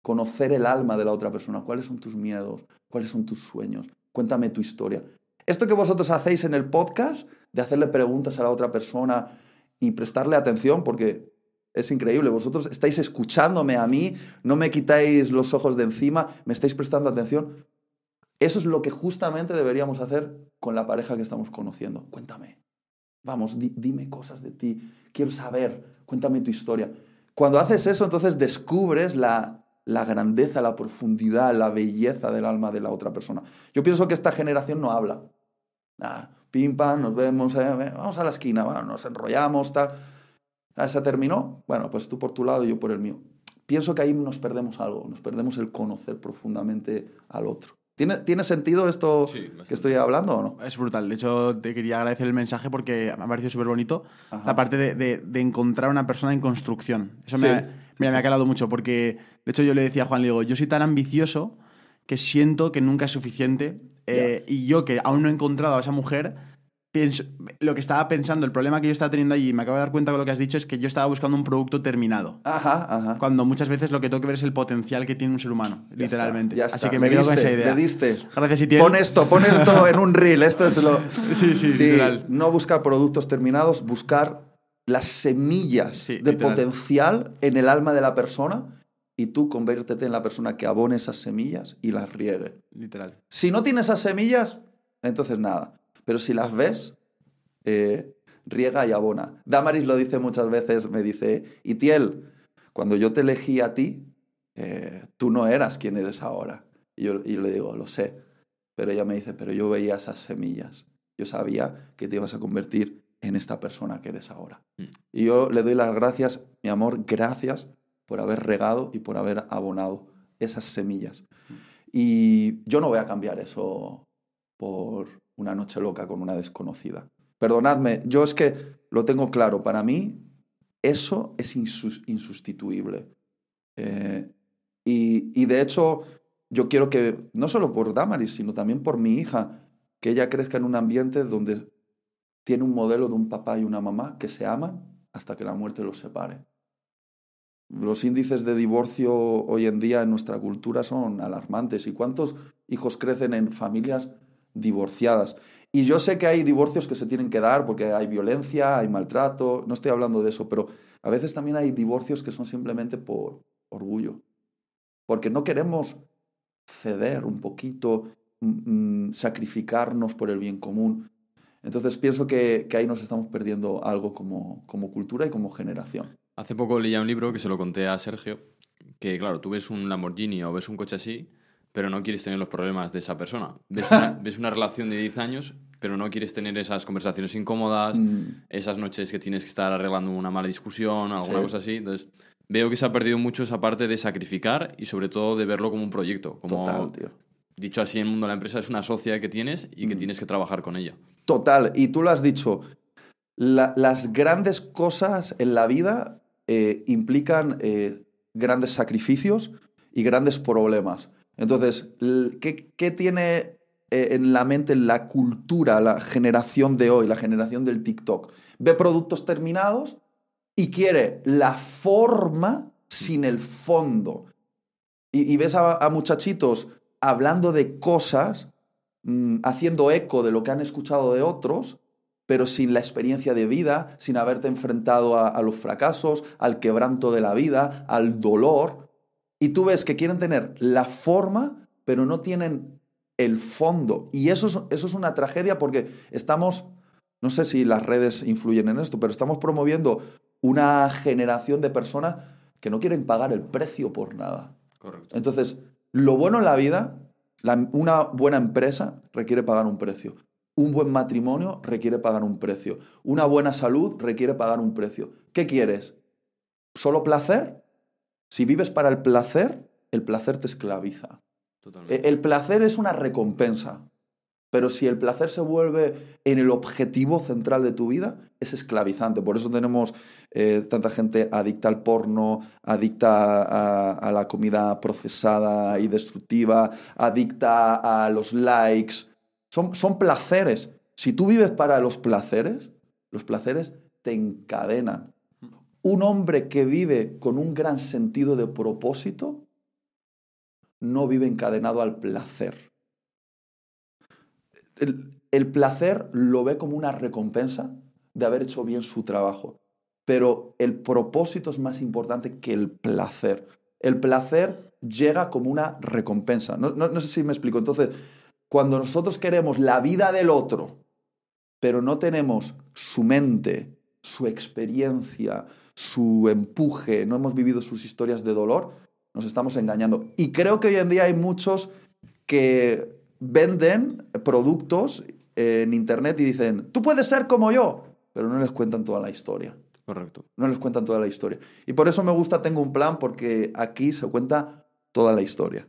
Conocer el alma de la otra persona. ¿Cuáles son tus miedos? ¿Cuáles son tus sueños? Cuéntame tu historia. Esto que vosotros hacéis en el podcast, de hacerle preguntas a la otra persona y prestarle atención, porque es increíble. Vosotros estáis escuchándome a mí, no me quitáis los ojos de encima, me estáis prestando atención. Eso es lo que justamente deberíamos hacer con la pareja que estamos conociendo. Cuéntame. Vamos, dime cosas de ti. Quiero saber. Cuéntame tu historia. Cuando haces eso, entonces descubres la, la grandeza, la profundidad, la belleza del alma de la otra persona. Yo pienso que esta generación no habla. Ah, pim, nos vemos, eh, vamos a la esquina, nos enrollamos, tal. Ah, ¿Se terminó? Bueno, pues tú por tu lado y yo por el mío. Pienso que ahí nos perdemos algo, nos perdemos el conocer profundamente al otro. ¿Tiene, ¿Tiene sentido esto que estoy hablando o no? Es brutal. De hecho, te quería agradecer el mensaje porque me ha parecido súper bonito la parte de, de, de, encontrar una persona en construcción. Eso me, ha, me, ha calado mucho porque, de hecho, yo le decía a Juan, le digo, yo soy tan ambicioso que siento que nunca es suficiente eh, y yo que aún no he encontrado a esa mujer lo que estaba pensando, el problema que yo estaba teniendo allí, me acabo de dar cuenta con lo que has dicho, es que yo estaba buscando un producto terminado. Ajá, ajá. Cuando muchas veces lo que tengo que ver es el potencial que tiene un ser humano, literalmente. Así que me, quedo con esa idea. Me diste. Gracias, Itiel. Pon esto, pon esto en un reel. Esto es lo. sí, sí, sí literal. No buscar productos terminados, buscar las semillas de potencial en el alma de la persona y tú conviértete en la persona que abone esas semillas y las riegue. Literal. Si no tienes esas semillas, entonces nada. Pero si las ves, eh, riega y abona. Damaris lo dice muchas veces, me dice, Itiel, cuando yo te elegí a ti, eh, tú no eras quien eres ahora. Y yo, y yo le digo, lo sé. Pero ella me dice, pero yo veía esas semillas. Yo sabía que te ibas a convertir en esta persona que eres ahora. Mm. Y yo le doy las gracias, mi amor, gracias por haber regado y por haber abonado esas semillas. Mm. Y yo no voy a cambiar eso por una noche loca con una desconocida. Perdonadme, yo es que lo tengo claro, para mí eso es insustituible. Eh, y, de hecho, yo quiero que, no solo por Damaris, sino también por mi hija, que ella crezca en un ambiente donde tiene un modelo de un papá y una mamá que se aman hasta que la muerte los separe. Los índices de divorcio hoy en día en nuestra cultura son alarmantes. ¿Y cuántos hijos crecen en familias divorciadas? Y yo sé que hay divorcios que se tienen que dar porque hay violencia, hay maltrato, no estoy hablando de eso, pero a veces también hay divorcios que son simplemente por orgullo, porque no queremos ceder un poquito, mm, mm, sacrificarnos por el bien común. Entonces pienso que, ahí nos estamos perdiendo algo como, como cultura y como generación. Hace poco leía un libro que se lo conté a Sergio, que claro, tú ves un Lamborghini o ves un coche así pero no quieres tener los problemas de esa persona. Ves una, ves una relación de 10 años, pero no quieres tener esas conversaciones incómodas, mm. esas noches que tienes que estar arreglando una mala discusión, alguna cosa así. Entonces, veo que se ha perdido mucho esa parte de sacrificar y sobre todo de verlo como un proyecto. Como, Total, tío. Dicho así en el mundo de la empresa, es una socia que tienes y que mm. tienes que trabajar con ella. Total, y tú lo has dicho, las grandes cosas en la vida eh, implican eh, grandes sacrificios y grandes problemas. Entonces, ¿qué, tiene eh, en la mente la cultura, la generación de hoy, la generación del TikTok? Ve productos terminados y quiere la forma sin el fondo. Y, ves a, muchachitos hablando de cosas, mm, haciendo eco de lo que han escuchado de otros, pero sin la experiencia de vida, sin haberte enfrentado a los fracasos, al quebranto de la vida, al dolor. Y tú ves que quieren tener la forma, pero no tienen el fondo. Y eso es, eso es una tragedia porque estamos, no sé si las redes influyen en esto, pero estamos promoviendo una generación de personas que no quieren pagar el precio por nada. Correcto. Entonces, lo bueno en la vida, la- una buena empresa requiere pagar un precio. Un buen matrimonio requiere pagar un precio. Una buena salud requiere pagar un precio. ¿Qué quieres? ¿Solo placer? Si vives para el placer, el placer te esclaviza. Totalmente. E- El placer es una recompensa, pero si el placer se vuelve en el objetivo central de tu vida, es esclavizante. Por eso tenemos eh, tanta gente adicta al porno, adicta a, a la comida procesada y destructiva, adicta a los likes. Son, son placeres. Si tú vives para los placeres, los placeres te encadenan. Un hombre que vive con un gran sentido de propósito no vive encadenado al placer. El, placer lo ve como una recompensa de haber hecho bien su trabajo, pero el propósito es más importante que el placer. El placer llega como una recompensa. No sé si me explico. Entonces, cuando nosotros queremos la vida del otro, pero no tenemos su mente, su experiencia, su empuje, no hemos vivido sus historias de dolor, nos estamos engañando. Y creo que hoy en día hay muchos que venden productos en Internet y dicen, tú puedes ser como yo, pero no les cuentan toda la historia. Correcto. No les cuentan toda la historia. Y por eso me gusta Tengo un plan, porque aquí se cuenta toda la historia.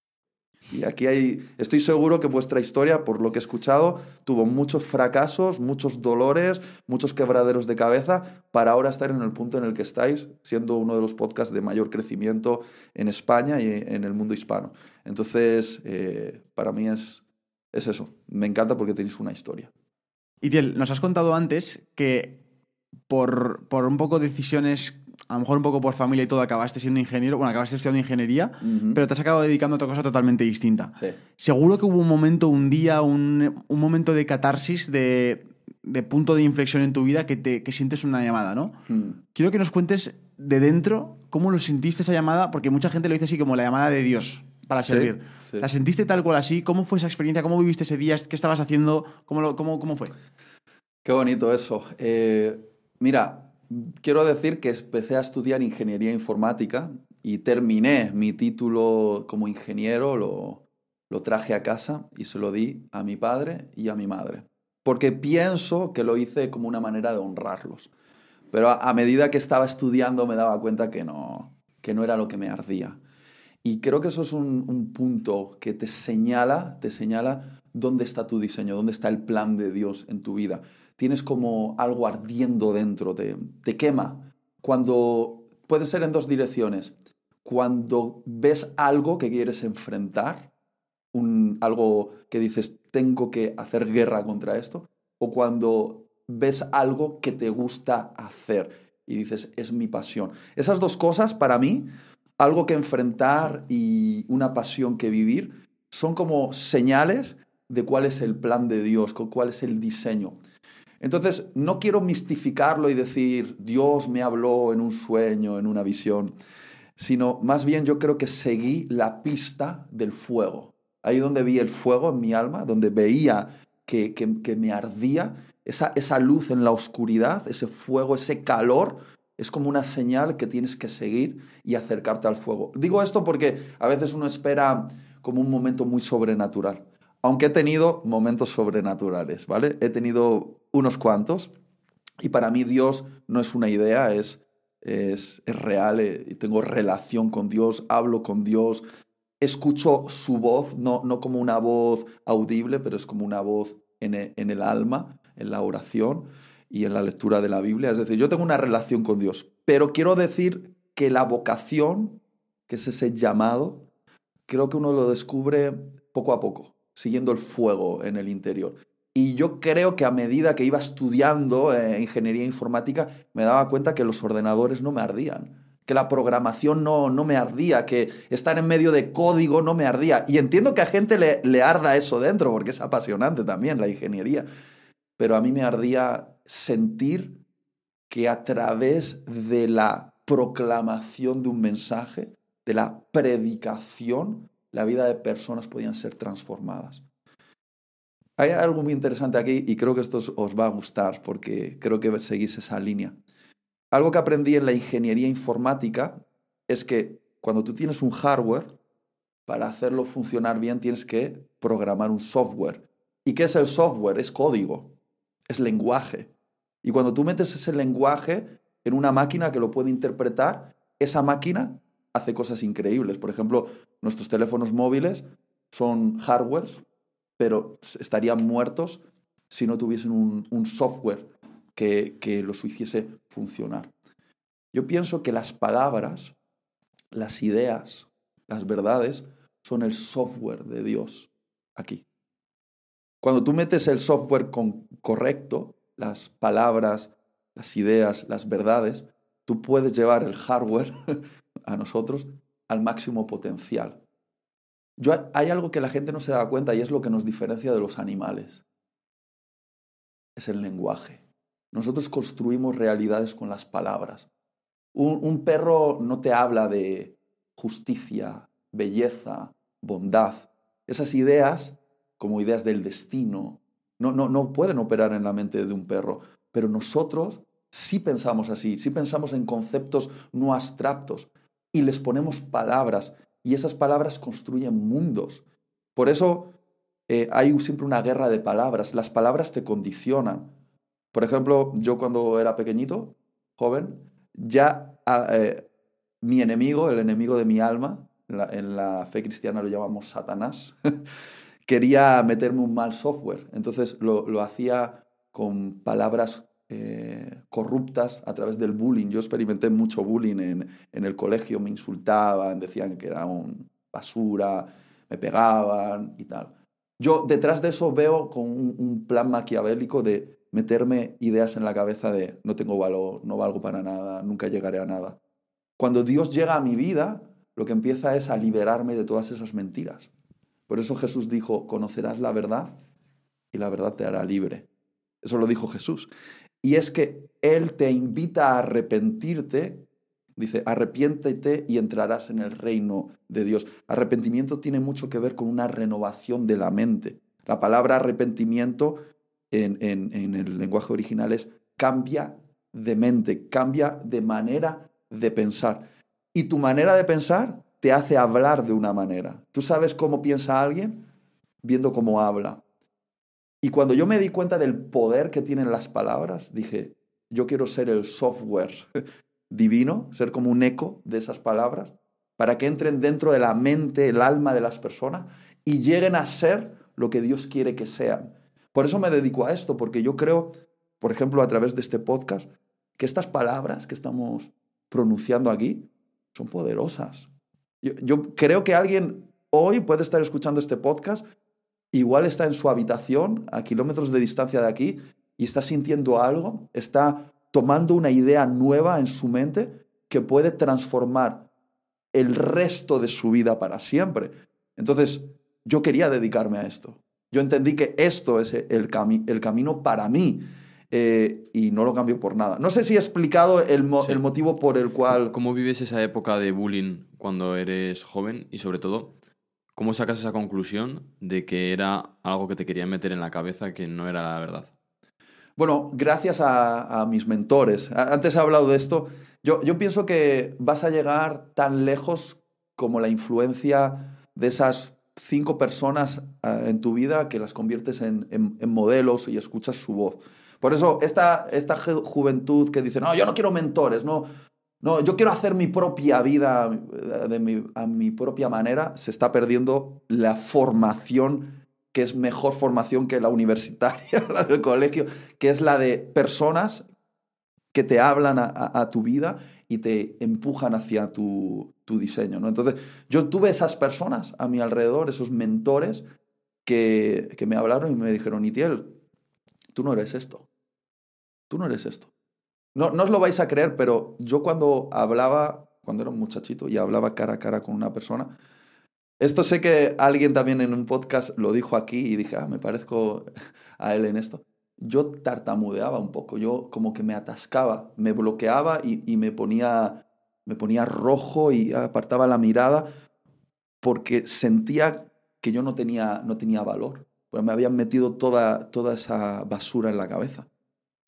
Y aquí hay, estoy seguro que vuestra historia, por lo que he escuchado, tuvo muchos fracasos, muchos dolores, muchos quebraderos de cabeza, para ahora estar en el punto en el que estáis, siendo uno de los podcasts de mayor crecimiento en España y en el mundo hispano. Entonces, eh, para mí es, es eso. Me encanta porque tenéis una historia. Itiel, nos has contado antes que por, por un poco decisiones, a lo mejor un poco por familia y todo, acabaste siendo ingeniero, bueno, acabaste estudiando ingeniería, pero te has acabado dedicando a otra cosa totalmente distinta. Sí. Seguro que hubo un momento, un día, un, un momento de catarsis, de, de punto de inflexión en tu vida que, te, que sientes una llamada, ¿no? Mm. Quiero que nos cuentes de dentro cómo lo sentiste esa llamada, porque mucha gente lo dice así como la llamada de Dios para Sí, servir. sí. ¿La sentiste tal cual así? ¿Cómo fue esa experiencia? ¿Cómo viviste ese día? ¿Qué estabas haciendo? ¿Cómo, lo- cómo, cómo fue? Qué bonito eso. Eh, mira, quiero decir que empecé a estudiar ingeniería informática y terminé mi título como ingeniero, lo, traje a casa y se lo di a mi padre y a mi madre. Porque pienso que lo hice como una manera de honrarlos. Pero a, a medida que estaba estudiando me daba cuenta que no, que no era lo que me ardía. Y creo que eso es un, un punto que te señala, te señala dónde está tu diseño, dónde está el plan de Dios en tu vida. Tienes como algo ardiendo dentro, te, te quema. Cuando puede ser en dos direcciones. Cuando ves algo que quieres enfrentar, un, algo que dices, tengo que hacer guerra contra esto, o cuando ves algo que te gusta hacer y dices, es mi pasión. Esas dos cosas para mí algo que enfrentar y una pasión que vivir son como señales de cuál es el plan de Dios, cu- cuál es el diseño. Entonces, no quiero mistificarlo y decir, Dios me habló en un sueño, en una visión, sino más bien yo creo que seguí la pista del fuego. Ahí donde vi el fuego en mi alma, donde veía que, que- que me ardía, esa, esa luz en la oscuridad, ese fuego, ese calor, es como una señal que tienes que seguir y acercarte al fuego. Digo esto porque a veces uno espera como un momento muy sobrenatural. Aunque he tenido momentos sobrenaturales, ¿vale? He tenido unos cuantos y para mí Dios no es una idea, es, es, es real, eh, tengo relación con Dios, hablo con Dios, escucho su voz, no, no como una voz audible, pero es como una voz en e- en el alma, en la oración y en la lectura de la Biblia. Es decir, yo tengo una relación con Dios, pero quiero decir que la vocación, que es ese llamado, creo que uno lo descubre poco a poco, siguiendo el fuego en el interior. Y yo creo que a medida que iba estudiando eh, ingeniería informática, me daba cuenta que los ordenadores no me ardían. que la programación no, no me ardía, que estar en medio de código no me ardía. Y entiendo que a gente le, le arda eso dentro, porque es apasionante también la ingeniería. Pero a mí me ardía sentir que a través de la proclamación de un mensaje, de la predicación, la vida de personas podían ser transformadas. Hay algo muy interesante aquí y creo que esto os va a gustar porque creo que seguís esa línea. Algo que aprendí en la ingeniería informática es que cuando tú tienes un hardware, para hacerlo funcionar bien tienes que programar un software. ¿Y qué es el software? Es código, es lenguaje. Y cuando tú metes ese lenguaje en una máquina que lo puede interpretar, esa máquina hace cosas increíbles. Por ejemplo, nuestros teléfonos móviles son hardwares, pero estarían muertos si no tuviesen un, software que, que los hiciese funcionar. Yo pienso que las palabras, las ideas, las verdades son el software de Dios aquí. Cuando tú metes el software correcto, las palabras, las ideas, las verdades, tú puedes llevar el hardware a nosotros al máximo potencial. Yo, hay algo que la gente no se da cuenta y es lo que nos diferencia de los animales. Es el lenguaje. Nosotros construimos realidades con las palabras. Un, perro no te habla de justicia, belleza, bondad. Esas ideas, como ideas del destino, no, no, no pueden operar en la mente de un perro. Pero nosotros sí pensamos así, sí pensamos en conceptos no abstractos y les ponemos palabras y esas palabras construyen mundos. Por eso eh, hay siempre una guerra de palabras. Las palabras te condicionan. Por ejemplo, yo cuando era pequeñito, joven, ya ah, eh, mi enemigo, el enemigo de mi alma, en la, fe cristiana lo llamamos Satanás, quería meterme un mal software. Entonces lo, lo hacía con palabras eh, corruptas a través del bullying. Yo experimenté mucho bullying en, en, el colegio, me insultaban, decían que era un basura, me pegaban y tal. Yo detrás de eso veo con un, plan maquiavélico de meterme ideas en la cabeza de no tengo valor, no valgo para nada, nunca llegaré a nada. Cuando Dios llega a mi vida, lo que empieza es a liberarme de todas esas mentiras. Por eso Jesús dijo, conocerás la verdad y la verdad te hará libre. Eso lo dijo Jesús. Y es que Él te invita a arrepentirte. Dice, arrepiéntete y entrarás en el reino de Dios. Arrepentimiento tiene mucho que ver con una renovación de la mente. La palabra arrepentimiento en, el lenguaje original es cambia de mente, cambia de manera de pensar. Y tu manera de pensar te hace hablar de una manera. ¿Tú sabes cómo piensa alguien? Viendo cómo habla. Y cuando yo me di cuenta del poder que tienen las palabras, dije, yo quiero ser el software divino, ser como un eco de esas palabras, para que entren dentro de la mente, el alma de las personas y lleguen a ser lo que Dios quiere que sean. Por eso me dedico a esto, porque yo creo, por ejemplo, a través de este podcast, que estas palabras que estamos pronunciando aquí son poderosas. Yo, creo que alguien hoy puede estar escuchando este podcast igual está en su habitación, a kilómetros de distancia de aquí, y está sintiendo algo, está tomando una idea nueva en su mente que puede transformar el resto de su vida para siempre. Entonces, yo quería dedicarme a esto. Yo entendí que esto es el, el camino para mí. Eh, y no lo cambio por nada. No sé si he explicado el, el motivo por el cual... ¿Cómo vives esa época de bullying cuando eres joven y sobre todo ¿Cómo sacas esa conclusión de que era algo que te querían meter en la cabeza que no era la verdad? Bueno, gracias a, mis mentores. Antes he hablado de esto. Yo, yo, pienso que vas a llegar tan lejos como la influencia de esas cinco personas en tu vida que las conviertes en, en, modelos y escuchas su voz. Por eso, esta, esta juventud que dice, no, yo no quiero mentores, no, no, yo quiero hacer mi propia vida de a mi propia manera. Se está perdiendo la formación que es mejor formación que la universitaria, la del colegio, que es la de personas que te hablan a, tu vida y te empujan hacia tu, diseño. ¿no? Entonces, yo tuve esas personas a mi alrededor, esos mentores, que, que me hablaron y me dijeron, Itiel, tú no eres esto. Tú no eres esto. No, no os lo vais a creer, pero yo cuando hablaba cuando era un muchachito y hablaba cara a cara con una persona. Esto sé que alguien también en un podcast lo dijo aquí y dije, ah, me parezco a él en esto. Yo tartamudeaba un poco, yo como que me atascaba, me bloqueaba y, me, ponía, me ponía rojo y apartaba la mirada porque sentía que yo no tenía, no tenía valor, porque me habían metido toda, toda esa basura en la cabeza.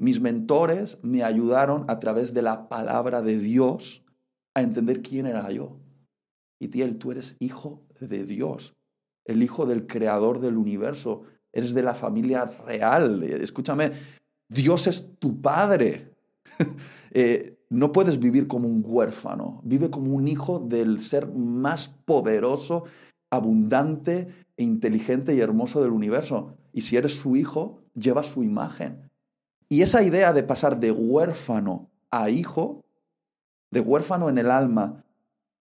Mis mentores me ayudaron a través de la palabra de Dios a entender quién era yo. Y Tiel, tú eres hijo de Dios, el hijo del creador del universo, eres de la familia real. Escúchame, Dios es tu padre. Eh, no puedes vivir como un huérfano, vive como un hijo del ser más poderoso, abundante, e inteligente y hermoso del universo. Y si eres su hijo, lleva su imagen. Y esa idea de pasar de huérfano a hijo, de huérfano en el alma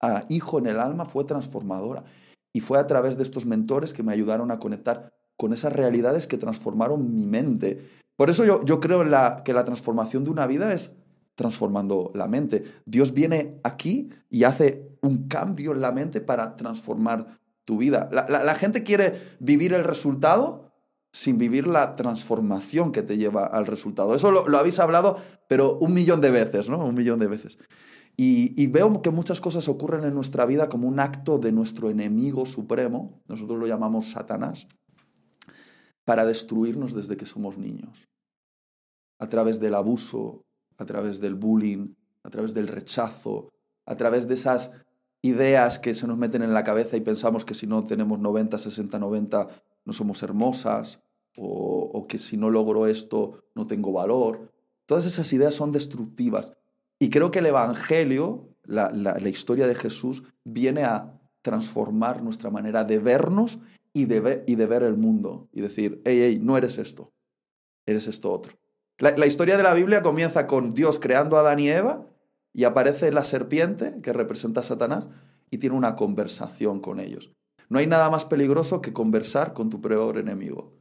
a hijo en el alma, fue transformadora. Y fue a través de estos mentores que me ayudaron a conectar con esas realidades que transformaron mi mente. Por eso yo, yo creo que la transformación de una vida es transformando la mente. Dios viene aquí y hace un cambio en la mente para transformar tu vida. La, gente quiere vivir el resultado sin vivir la transformación que te lleva al resultado. Eso lo, lo habéis hablado, pero un millón de veces, ¿no? Un millón de veces. Y, veo que muchas cosas ocurren en nuestra vida como un acto de nuestro enemigo supremo, nosotros lo llamamos Satanás, para destruirnos desde que somos niños. A través del abuso, a través del bullying, a través del rechazo, a través de esas ideas que se nos meten en la cabeza y pensamos que si no tenemos 90, 60, 90 no somos hermosas, o, o que si no logro esto no tengo valor. Todas esas ideas son destructivas y creo que el Evangelio, la, historia de Jesús, viene a transformar nuestra manera de vernos y de, y de ver el mundo. Y decir, hey, hey, no eres esto, eres esto otro. La, historia de la Biblia comienza con Dios creando a Adán y Eva y aparece la serpiente, que representa a Satanás, y tiene una conversación con ellos. No hay nada más peligroso que conversar con tu peor enemigo.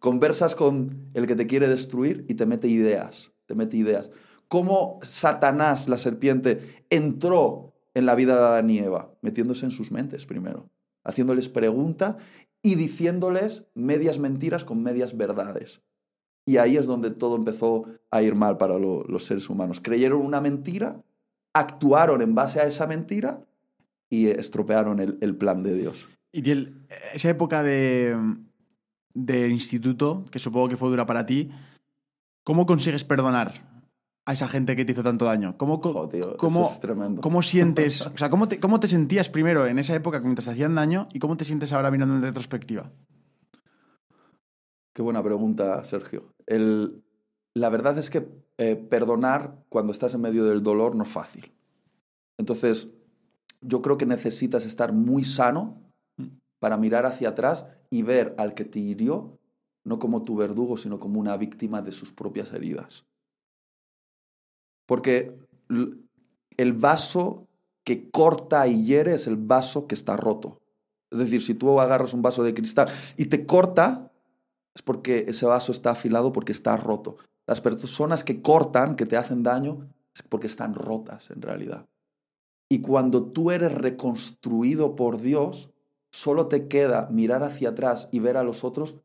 Conversas con el que te quiere destruir y te mete ideas, te mete ideas cómo Satanás, la serpiente, entró en la vida de Adán y Eva, metiéndose en sus mentes primero, haciéndoles preguntas y diciéndoles medias mentiras con medias verdades. Y ahí es donde todo empezó a ir mal para los seres humanos. Creyeron una mentira, actuaron en base a esa mentira y estropearon el, plan de Dios. Y esa época de, de instituto, que supongo que fue dura para ti, ¿cómo consigues perdonar? a esa gente que te hizo tanto daño? ¿Cómo, cómo, ¿cómo sientes, o sea, cómo te, cómo te sentías primero en esa época mientras te hacían daño y cómo te sientes ahora mirando en retrospectiva? Qué buena pregunta, Sergio. El, la verdad es que eh, perdonar cuando estás en medio del dolor no es fácil. Entonces, yo creo que necesitas estar muy sano para mirar hacia atrás y ver al que te hirió no como tu verdugo, sino como una víctima de sus propias heridas. Porque el vaso que corta y hiere es el vaso que está roto. Es decir, si tú agarras un vaso de cristal y te corta, es porque ese vaso está afilado porque está roto. Las personas que cortan, que te hacen daño, es porque están rotas en realidad. Y cuando tú eres reconstruido por Dios, solo te queda mirar hacia atrás y ver a los otros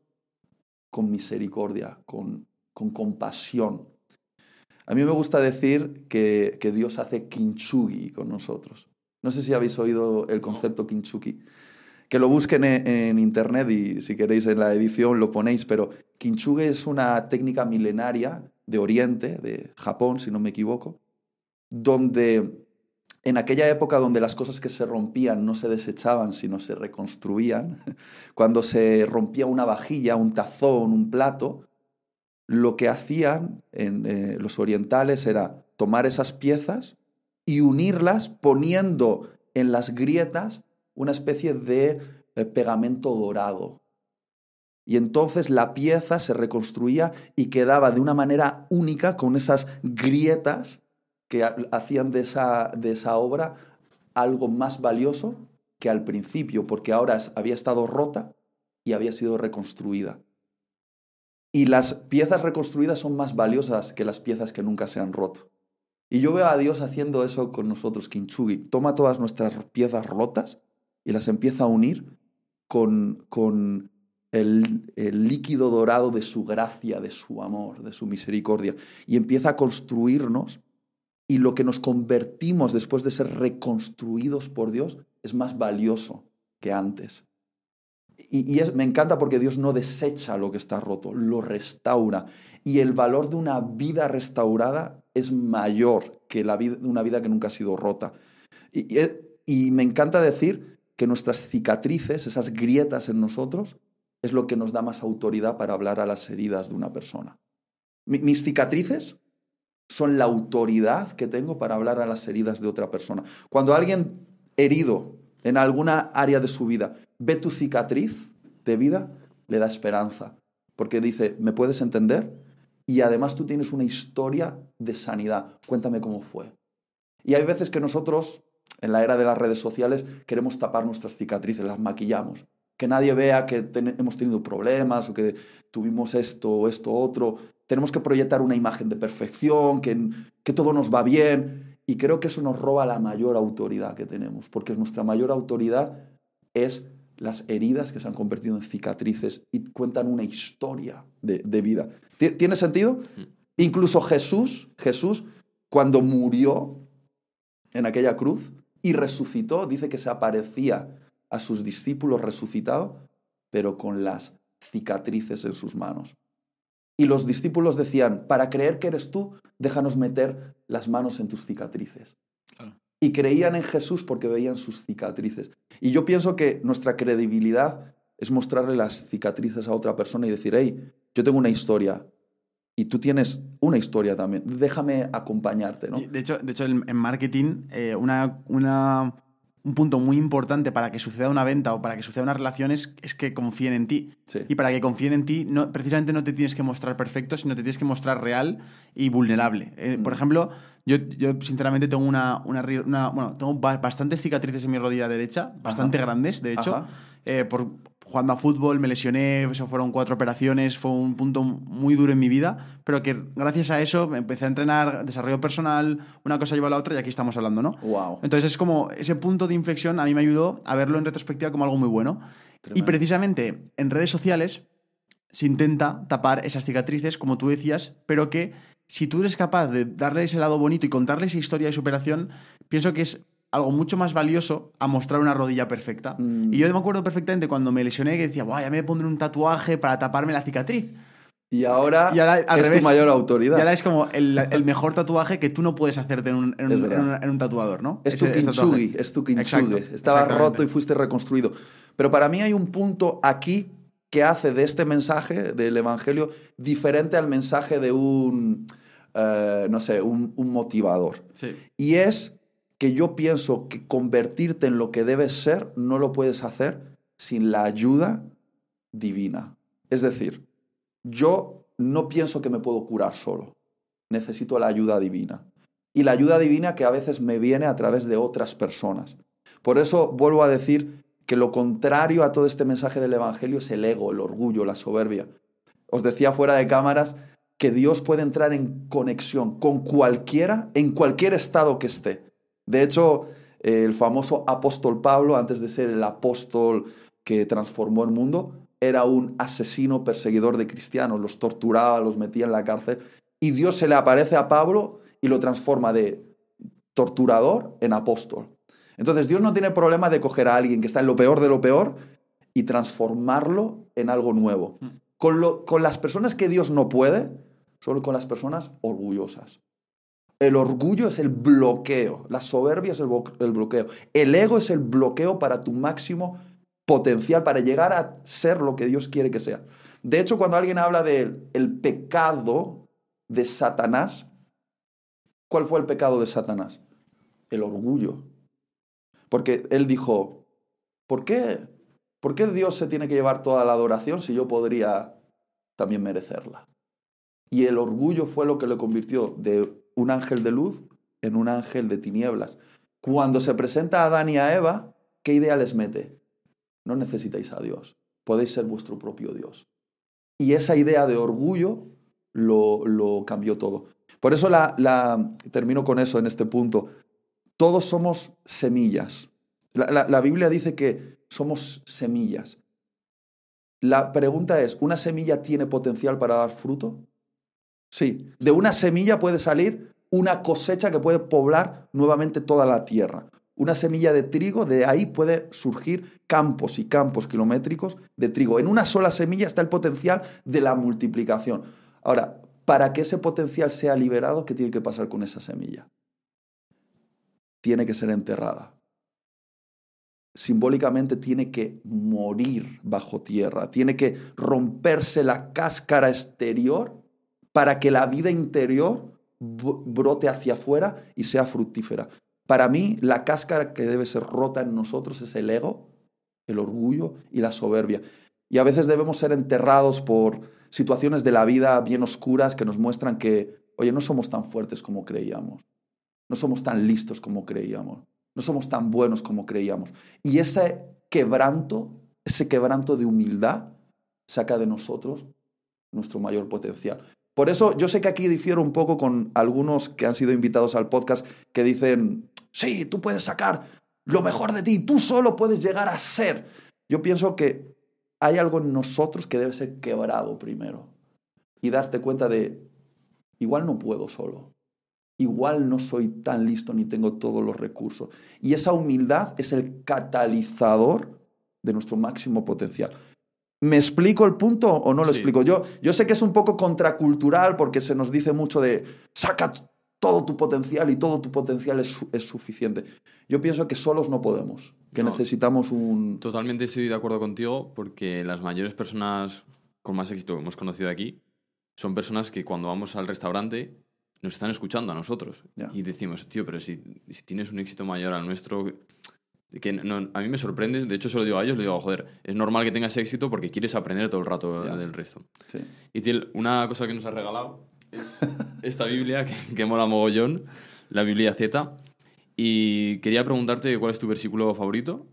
con misericordia, con, con compasión, a mí me gusta decir que, Dios hace kinchugi con nosotros. No sé si habéis oído el concepto kinchugi. Que lo busquen en, internet y si queréis en la edición lo ponéis, pero kintsugi es una técnica milenaria de Oriente, de Japón, si no me equivoco, donde en aquella época donde las cosas que se rompían no se desechaban, sino se reconstruían, cuando se rompía una vajilla, un tazón, un plato, lo que hacían en, eh, los orientales era tomar esas piezas y unirlas poniendo en las grietas una especie de eh, pegamento dorado. Y entonces la pieza se reconstruía y quedaba de una manera única con esas grietas que hacían de esa, de esa obra algo más valioso que al principio, porque ahora había estado rota y había sido reconstruida. Y las piezas reconstruidas son más valiosas que las piezas que nunca se han roto. Y yo veo a Dios haciendo eso con nosotros, Kinchugi. Toma todas nuestras piezas rotas y las empieza a unir con, con el, el, líquido dorado de su gracia, de su amor, de su misericordia. Y empieza a construirnos y lo que nos convertimos después de ser reconstruidos por Dios es más valioso que antes. Y, me encanta porque Dios no desecha lo que está roto, lo restaura. Y el valor de una vida restaurada es mayor que la vida, una vida que nunca ha sido rota. Y me encanta decir que nuestras cicatrices, esas grietas en nosotros, es lo que nos da más autoridad para hablar a las heridas de una persona. Mis cicatrices son la autoridad que tengo para hablar a las heridas de otra persona. Cuando alguien herido en alguna área de su vida ve tu cicatriz de vida, le da esperanza, porque dice, ¿me puedes entender? Y además tú tienes una historia de sanidad. Cuéntame cómo fue. Y hay veces que nosotros, en la era de las redes sociales, queremos tapar nuestras cicatrices, las maquillamos. Que nadie vea que hemos tenido problemas o que tuvimos esto o esto otro. Tenemos que proyectar una imagen de perfección, que, que todo nos va bien. Y creo que eso nos roba la mayor autoridad que tenemos, porque nuestra mayor autoridad es las heridas que se han convertido en cicatrices y cuentan una historia de, de vida. ¿Tiene sentido? Incluso Jesús, Jesús, cuando murió en aquella cruz y resucitó, dice que se aparecía a sus discípulos resucitado, pero con las cicatrices en sus manos. Y los discípulos decían, para creer que eres tú, déjanos meter las manos en tus cicatrices. Y creían en Jesús porque veían sus cicatrices. Y yo pienso que nuestra credibilidad es mostrarle las cicatrices a otra persona y decir, hey, yo tengo una historia y tú tienes una historia también. Déjame acompañarte, ¿no? De hecho, de hecho en marketing, eh, una, una, un punto muy importante para que suceda una venta o para que suceda una relación es, es que confíen en ti. Sí. Y para que confíen en ti, no, precisamente no te tienes que mostrar perfecto, sino te tienes que mostrar real y vulnerable. Eh, por ejemplo, yo, yo sinceramente tengo una, una, una, Bueno, tengo bastantes cicatrices en mi rodilla derecha, bastante Ajá. grandes, de hecho. Eh, por, jugando a fútbol, me lesioné, eso fueron cuatro operaciones, fue un punto muy duro en mi vida, pero que gracias a eso me empecé a entrenar, desarrollo personal, una cosa lleva a la otra y aquí estamos hablando, ¿no? Wow. Entonces es como ese punto de inflexión a mí me ayudó a verlo en retrospectiva como algo muy bueno. Tremendo. Y precisamente en redes sociales se intenta tapar esas cicatrices, como tú decías, pero que si tú eres capaz de darle ese lado bonito y contarle esa historia de superación, pienso que es algo mucho más valioso a mostrar una rodilla perfecta. Mm. Y yo me acuerdo perfectamente cuando me lesioné que decía, Buah, ya me pondré un tatuaje para taparme la cicatriz. Y ahora, Y ahora, al es revés. tu mayor autoridad. Y ahora es como el, el mejor tatuaje que tú no puedes hacerte en un, en Es un- verdad. en un- en un tatuador, ¿no? Es tu kinchugi, es tu kinchugi. Exacto, Estaba roto y fuiste reconstruido. Pero para mí hay un punto aquí que hace de este mensaje del Evangelio diferente al mensaje de un, eh, no sé, un, un motivador. Sí. Y es que yo pienso que convertirte en lo que debes ser no lo puedes hacer sin la ayuda divina. Es decir, yo no pienso que me puedo curar solo. Necesito la ayuda divina. Y la ayuda divina que a veces me viene a través de otras personas. Por eso vuelvo a decir que lo contrario a todo este mensaje del Evangelio es el ego, el orgullo, la soberbia. Os decía fuera de cámaras que Dios puede entrar en conexión con cualquiera, en cualquier estado que esté. De hecho, el famoso apóstol Pablo, antes de ser el apóstol que transformó el mundo, era un asesino perseguidor de cristianos, los torturaba, los metía en la cárcel, y Dios se le aparece a Pablo y lo transforma de torturador en apóstol. Entonces Dios no tiene problema de coger a alguien que está en lo peor de lo peor y transformarlo en algo nuevo. Con, lo- con las personas que Dios no puede, solo con las personas orgullosas. El orgullo es el bloqueo, la soberbia es el, bloqueo, el ego es el bloqueo para tu máximo potencial, para llegar a ser lo que Dios quiere que sea. De hecho, cuando alguien habla del el pecado de Satanás, ¿cuál fue el pecado de Satanás? El orgullo. Porque él dijo, ¿por qué? ¿Por qué Dios se tiene que llevar toda la adoración si yo podría también merecerla? Y el orgullo fue lo que le convirtió de un ángel de luz en un ángel de tinieblas. Cuando se presenta a Adán y a Eva, ¿qué idea les mete? No necesitáis a Dios, podéis ser vuestro propio Dios. Y esa idea de orgullo lo, lo cambió todo. Por eso la, la, termino con eso en este punto. Todos somos semillas. La, la, la Biblia dice que somos semillas. La pregunta es, ¿una semilla tiene potencial para dar fruto? Sí. De una semilla puede salir una cosecha que puede poblar nuevamente toda la tierra. Una semilla de trigo, de ahí puede surgir campos y campos kilométricos de trigo. En una sola semilla está el potencial de la multiplicación. Ahora, para que ese potencial sea liberado, ¿qué tiene que pasar con esa semilla? Tiene que ser enterrada. Simbólicamente tiene que morir bajo tierra, tiene que romperse la cáscara exterior para que la vida interior brote hacia afuera y sea fructífera. Para mí, la cáscara que debe ser rota en nosotros es el ego, el orgullo y la soberbia. Y a veces debemos ser enterrados por situaciones de la vida bien oscuras que nos muestran que, oye, no somos tan fuertes como creíamos, no somos tan listos como creíamos, no somos tan buenos como creíamos. Y ese quebranto, ese quebranto de humildad, saca de nosotros nuestro mayor potencial. Por eso yo sé que aquí difiero un poco con algunos que han sido invitados al podcast que dicen, sí, tú puedes sacar lo mejor de ti, tú solo puedes llegar a ser. Yo pienso que hay algo en nosotros que debe ser quebrado primero y darte cuenta de, igual no puedo solo, igual no soy tan listo ni tengo todos los recursos. Y esa humildad es el catalizador de nuestro máximo potencial. ¿Me explico el punto o no lo explico? Yo, yo sé que es un poco contracultural porque se nos dice mucho de saca todo tu potencial y todo tu potencial es, es suficiente. Yo pienso que solos no podemos, que necesitamos un... Totalmente estoy de acuerdo contigo porque las mayores personas con más éxito que hemos conocido aquí son personas que cuando vamos al restaurante nos están escuchando a nosotros. Y decimos, tío, pero si, si, tienes un éxito mayor al nuestro, que a mí me sorprende, de hecho se lo digo a ellos, le digo, joder, es normal que tengas éxito porque quieres aprender todo el rato del resto. Y Tiel, una cosa que nos ha regalado es esta Biblia que, que mola mogollón, la Biblia Z. Y quería preguntarte cuál es tu versículo favorito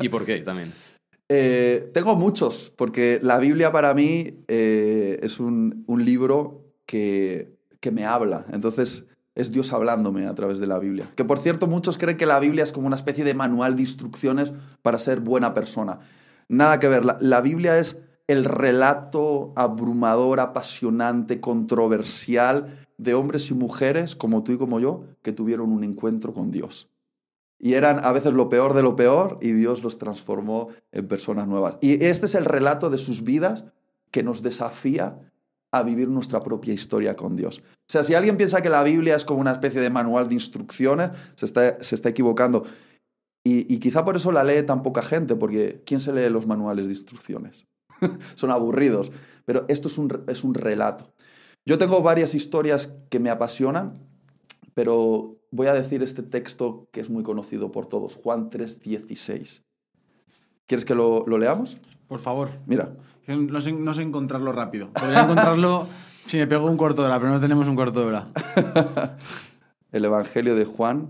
y por qué también. Eh, tengo muchos, porque la Biblia para mí eh, es un, un libro que, que me habla. Entonces, es Dios hablándome a través de la Biblia. Que por cierto, muchos creen que la Biblia es como una especie de manual de instrucciones para ser buena persona. Nada que ver, la, Biblia es el relato abrumador, apasionante, controversial de hombres y mujeres como tú y como yo que tuvieron un encuentro con Dios. Y eran a veces lo peor de lo peor y Dios los transformó en personas nuevas. Y este es el relato de sus vidas que nos desafía a vivir nuestra propia historia con Dios. O sea, si alguien piensa que la Biblia es como una especie de manual de instrucciones, se está, se está equivocando. Y, quizá por eso la lee tan poca gente, porque ¿quién se lee los manuales de instrucciones? Son aburridos. Pero esto es un, es un relato. Yo tengo varias historias que me apasionan, pero voy a decir este texto que es muy conocido por todos, Juan 3:16. ¿Quieres que lo, lo leamos? Por favor. Mira. No sé, no sé encontrarlo rápido. Podría encontrarlo si me pego un cuarto de hora, pero no tenemos un cuarto de hora. El Evangelio de Juan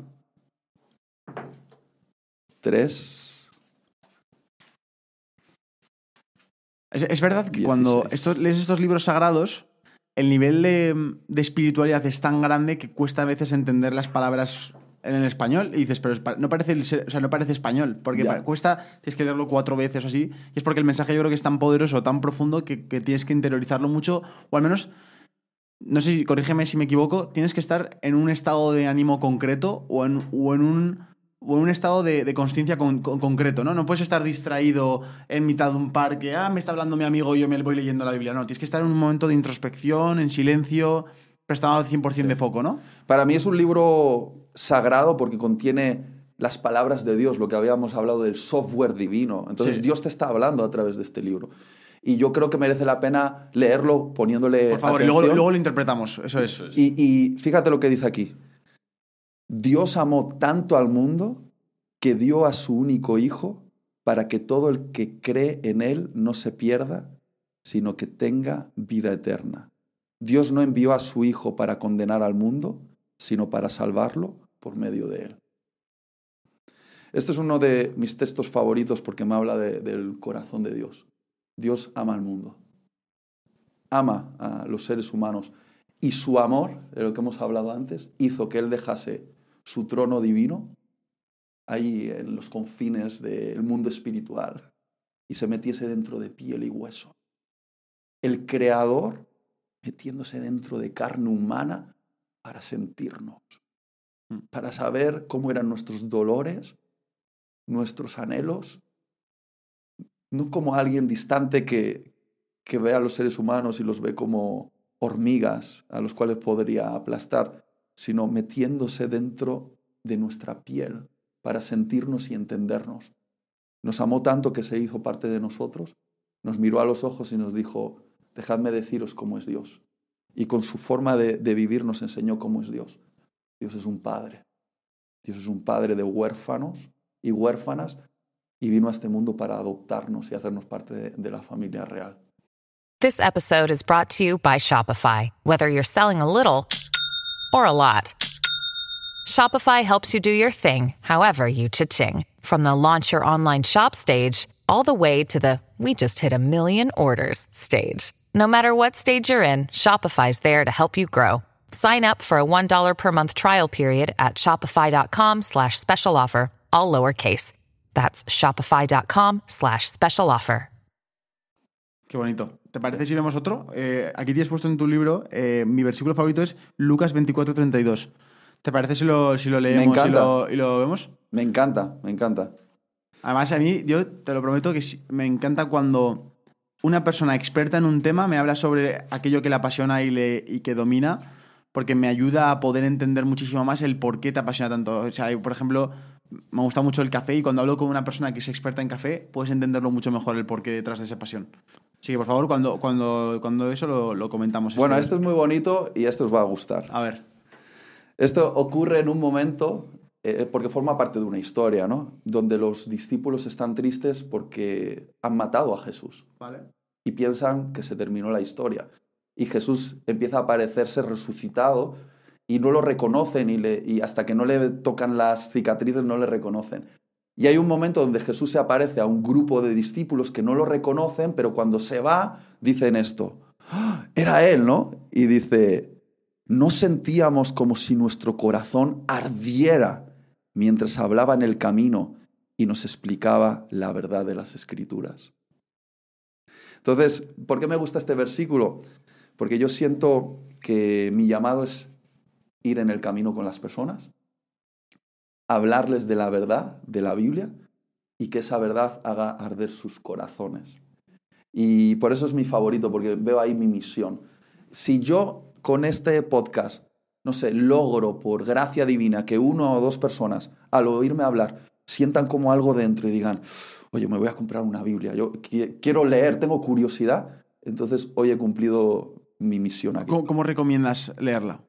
3. Es, verdad que cuando lees estos libros sagrados, el nivel de, de, espiritualidad es tan grande que cuesta a veces entender las palabras en el español y dices, pero no parece, o sea, no parece español, porque cuesta, tienes que leerlo cuatro veces o así, y es porque el mensaje yo creo que es tan poderoso, tan profundo, que, tienes que interiorizarlo mucho, o al menos, no sé, corrígeme si me equivoco, tienes que estar en un estado de ánimo concreto o en, o en un o en un estado de, de conciencia concreto, ¿no? No puedes estar distraído en mitad de un parque, ah, me está hablando mi amigo y yo me voy leyendo la Biblia. No, tienes que estar en un momento de introspección, en silencio, prestado al 100% de foco, ¿no? Para mí es un libro sagrado porque contiene las palabras de Dios, lo que habíamos hablado del software divino. Entonces Dios te está hablando a través de este libro. Y yo creo que merece la pena leerlo poniéndole... Por favor, y luego, luego, lo interpretamos, eso es. Y, y fíjate lo que dice aquí. Dios amó tanto al mundo que dio a su único Hijo para que todo el que cree en Él no se pierda, sino que tenga vida eterna. Dios no envió a su Hijo para condenar al mundo, sino para salvarlo por medio de él. Este es uno de mis textos favoritos porque me habla del corazón de Dios. Dios ama al mundo, ama a los seres humanos Y su amor, de lo que hemos hablado antes, hizo que él dejase su trono divino ahí en los confines del mundo espiritual y se metiese dentro de piel y hueso. El creador metiéndose dentro de carne humana para sentirnos. Para saber cómo eran nuestros dolores, nuestros anhelos, no como alguien distante que, que ve a los seres humanos y los ve como hormigas a los cuales podría aplastar, sino metiéndose dentro de nuestra piel para sentirnos y entendernos. Nos amó tanto que se hizo parte de nosotros, nos miró a los ojos y nos dijo, dejadme deciros cómo es Dios. Y con su forma de, de vivir nos enseñó cómo es Dios. Dios es un padre. Dios es un padre de huérfanos y huérfanas y vino a este mundo para adoptarnos y hacernos parte de, de la familia real. This episode is brought to you by Shopify. Whether you're selling a little or a lot, Shopify helps you do your thing, however you cha-ching. From the launch your online shop stage, all the way to the we just hit a million orders stage. No matter what stage you're in, Shopify's there to help you grow. Sign up for a $1 per month trial period at shopify.com slash special offer, all lowercase. That's shopify.com slash special offer. Qué bonito. ¿Te parece si vemos otro? Eh, aquí tienes puesto en tu libro, eh, mi versículo favorito es Lucas 24:32. ¿Te parece si lo, si lo leemos y encanta. lo, y lo vemos? Me encanta, me encanta. Además, a mí, yo te lo prometo que me encanta cuando una persona experta en un tema me habla sobre aquello que le apasiona y, le, y que domina, porque me ayuda a poder entender muchísimo más el por qué te apasiona tanto. O sea, yo, por ejemplo, me gusta mucho el café y cuando hablo con una persona que es experta en café, puedes entenderlo mucho mejor el porqué detrás de esa pasión. Así que, por favor, cuando, cuando, cuando eso lo, lo comentamos. Bueno, este- esto es muy bonito y esto os va a gustar. A ver. Esto ocurre en un momento, eh, porque forma parte de una historia, ¿no? Donde los discípulos están tristes porque han matado a Jesús Vale. y piensan que se terminó la historia. Y Jesús empieza a aparecerse resucitado y no lo reconocen y hasta que no le tocan las cicatrices no le reconocen. Y hay un momento donde Jesús se aparece a un grupo de discípulos que no lo reconocen, pero cuando se va dicen esto, "Ah, era él, ¿no? Y dice, no sentíamos como si nuestro corazón ardiera mientras hablaba en el camino y nos explicaba la verdad de las escrituras. Entonces, ¿por qué me gusta este versículo? Porque yo siento que mi llamado es ir en el camino con las personas, hablarles de la verdad de la Biblia y que esa verdad haga arder sus corazones. Y por eso es mi favorito, porque veo ahí mi misión. Si yo con este podcast, no sé, logro por gracia divina que uno o dos personas al oírme hablar sientan como algo dentro y digan, oye, me voy a comprar una Biblia, yo qui- quiero leer, tengo curiosidad, entonces hoy he cumplido mi misión aquí. ¿Cómo, cómo recomiendas leerla?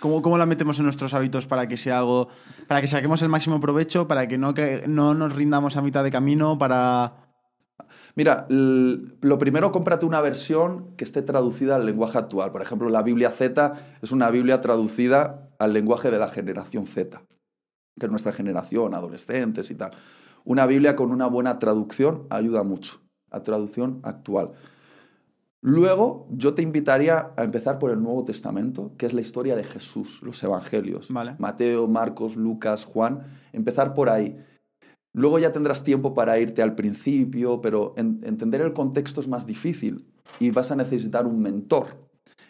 ¿Cómo, ¿Cómo la metemos en nuestros hábitos para que sea algo, para que saquemos el máximo provecho, para que no, que no nos rindamos a mitad de camino, para... Mira, lo primero, cómprate una versión que esté traducida al lenguaje actual. Por ejemplo, la Biblia Z es una Biblia traducida al lenguaje de la generación Z, que es nuestra generación, adolescentes y tal. Una Biblia con una buena traducción ayuda mucho, a traducción actual. Luego, yo te invitaría a empezar por el Nuevo Testamento, que es la historia de Jesús, los evangelios. Vale. Mateo, Marcos, Lucas, Juan. Empezar por ahí. Luego ya tendrás tiempo para irte al principio, pero en- entender el contexto es más difícil y vas a necesitar un mentor.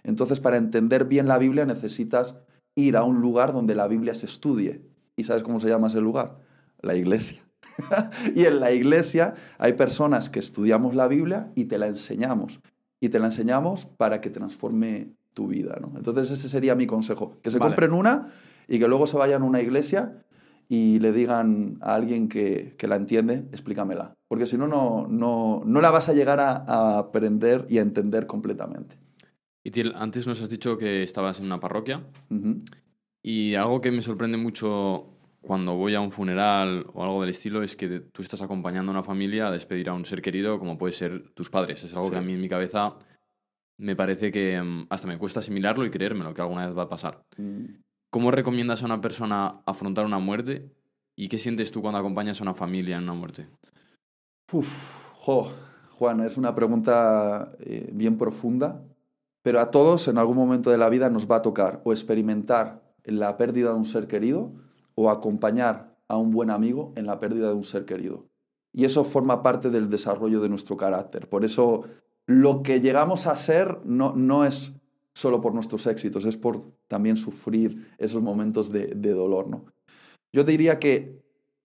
Entonces, para entender bien la Biblia necesitas ir a un lugar donde la Biblia se estudie. ¿Y sabes cómo se llama ese lugar? La iglesia. y en la iglesia hay personas que estudiamos la Biblia y te la enseñamos. Y te la enseñamos para que transforme tu vida. ¿no? Entonces ese sería mi consejo. Que se Vale. compren una y que luego se vayan a una iglesia y le digan a alguien que, que la entiende, explícamela. Porque si no, no, no, no la vas a llegar a, a aprender y a entender completamente. Y Tiel, antes nos has dicho que estabas en una parroquia y algo que me sorprende mucho cuando voy a un funeral o algo del estilo es que tú estás acompañando a una familia a despedir a un ser querido como puede ser tus padres. Es algo que a Sí. mí en mi cabeza me parece que mm, hasta me cuesta asimilarlo y creérmelo que alguna vez va a pasar. Mm. ¿Cómo recomiendas a una persona afrontar una muerte y qué sientes tú cuando acompañas a una familia en una muerte? Uf, jo, Juan, es una pregunta eh, bien profunda Pero a todos en algún momento de la vida nos va a tocar o experimentar la pérdida de un ser querido o acompañar a un buen amigo en la pérdida de un ser querido. Y eso forma parte del desarrollo de nuestro carácter. Por eso lo que llegamos a ser no, no es solo por nuestros éxitos, es por también sufrir esos momentos de, de dolor. ¿no? Yo te diría que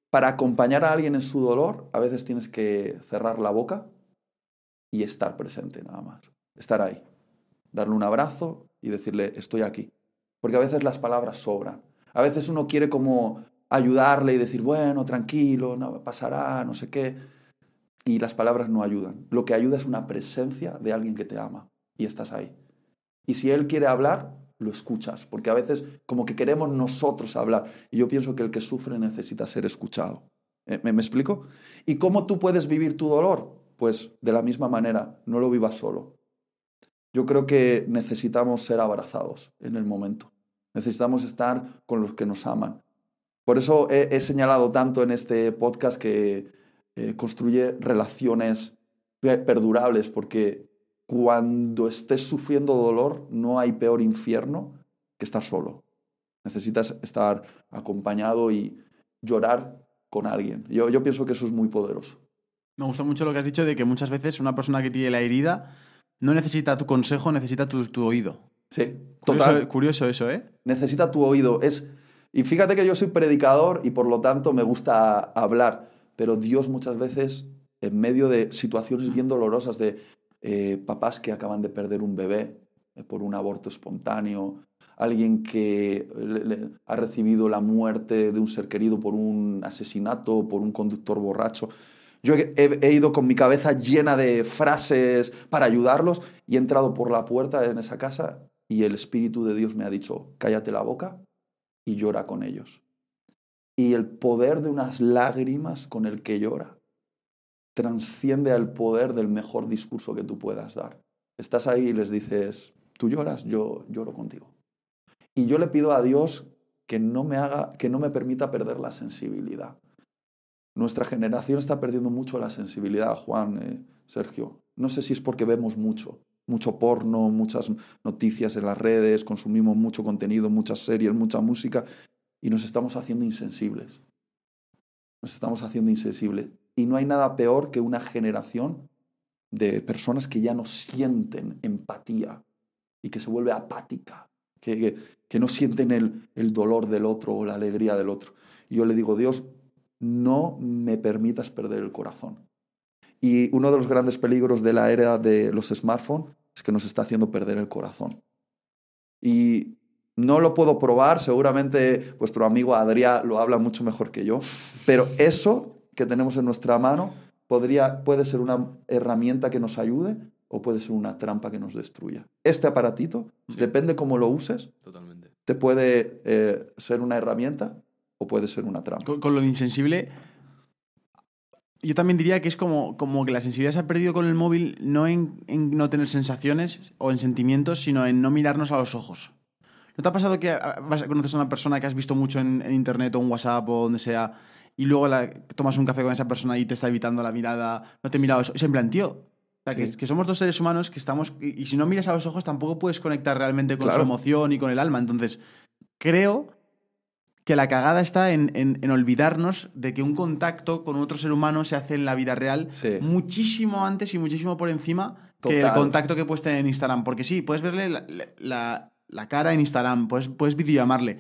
para acompañar a alguien en su dolor, a veces tienes que cerrar la boca y estar presente nada más. Estar ahí. Darle un abrazo y decirle, estoy aquí. Porque a veces las palabras sobran. A veces uno quiere como ayudarle y decir, bueno, tranquilo, no pasará, no sé qué. Y las palabras no ayudan. Lo que ayuda es una presencia de alguien que te ama y estás ahí. Y si él quiere hablar, lo escuchas, porque a veces como que queremos nosotros hablar. Y yo pienso que el que sufre necesita ser escuchado. ¿Eh? ¿Me, ¿Me, explico? ¿Y cómo tú puedes vivir tu dolor? Pues de la misma manera, no lo vivas solo. Yo creo que necesitamos ser abrazados en el momento. Necesitamos estar con los que nos aman. Por eso he, señalado tanto en este podcast que eh, construye relaciones perdurables, porque cuando estés sufriendo dolor no hay peor infierno que estar solo. Necesitas estar acompañado y llorar con alguien. Yo, pienso que eso es muy poderoso. Me gusta mucho lo que has dicho de que muchas veces una persona que tiene la herida no necesita tu consejo, necesita tu oído. Sí, total. Curioso, curioso, eso, ¿eh? Necesita tu oído. Es... Y fíjate que yo soy predicador y por lo tanto me gusta hablar, pero Dios muchas veces, en medio de situaciones bien dolorosas de eh, papás que acaban de perder un bebé eh, por un aborto espontáneo, alguien que le, le, ha recibido la muerte de un ser querido por un asesinato, por un conductor borracho. Yo he, he, ido con mi cabeza llena de frases para ayudarlos y he entrado por la puerta en esa casa y el Espíritu de Dios me ha dicho, cállate la boca y llora con ellos. Y el poder de unas lágrimas con el que llora transciende al poder del mejor discurso que tú puedas dar. Estás ahí y les dices, tú lloras, yo lloro contigo. Y yo le pido a Dios que no me haga, que no me permita perder la sensibilidad. Nuestra generación está perdiendo mucho la sensibilidad, Juan, eh, Sergio. No sé si es porque vemos mucho, mucho porno, muchas noticias en las redes, consumimos mucho contenido, muchas series, mucha música y nos estamos haciendo insensibles. Nos estamos haciendo insensibles. Y no hay nada peor que una generación de personas que ya no sienten empatía y que se vuelve apática, que, que, no sienten el, el dolor del otro o la alegría del otro. Yo le digo, Dios, no me permitas perder el corazón. Y uno de los grandes peligros de la era de los smartphones es que nos está haciendo perder el corazón. Y no lo puedo probar, seguramente vuestro amigo Adrián lo habla mucho mejor que yo, pero eso que tenemos en nuestra mano podría, puede ser una herramienta que nos ayude o puede ser una trampa que nos destruya. Este aparatito, sí. depende cómo lo uses, Totalmente. te puede eh, ser una herramienta o puede ser una trampa. Con, con, lo insensible, yo también diría que es como, como que la sensibilidad se ha perdido con el móvil no en, en, no tener sensaciones o en sentimientos, sino en no mirarnos a los ojos. ¿No te ha pasado que conoces a una persona que has visto mucho en, en internet o en WhatsApp o donde sea y luego la, tomas un café con esa persona y te está evitando la mirada, no te mira a los ojos? Es en plan, tío, o sea, sí. que, que, somos dos seres humanos que estamos. Y, y, si no miras a los ojos, tampoco puedes conectar realmente con claro. su emoción y con el alma. Entonces, creo que la cagada está en, en, en, olvidarnos de que un contacto con otro ser humano se hace en la vida real sí. muchísimo antes y muchísimo por encima Total. que el contacto que puedes tener en Instagram. Porque sí, puedes verle la, la, la cara en Instagram, puedes, puedes videollamarle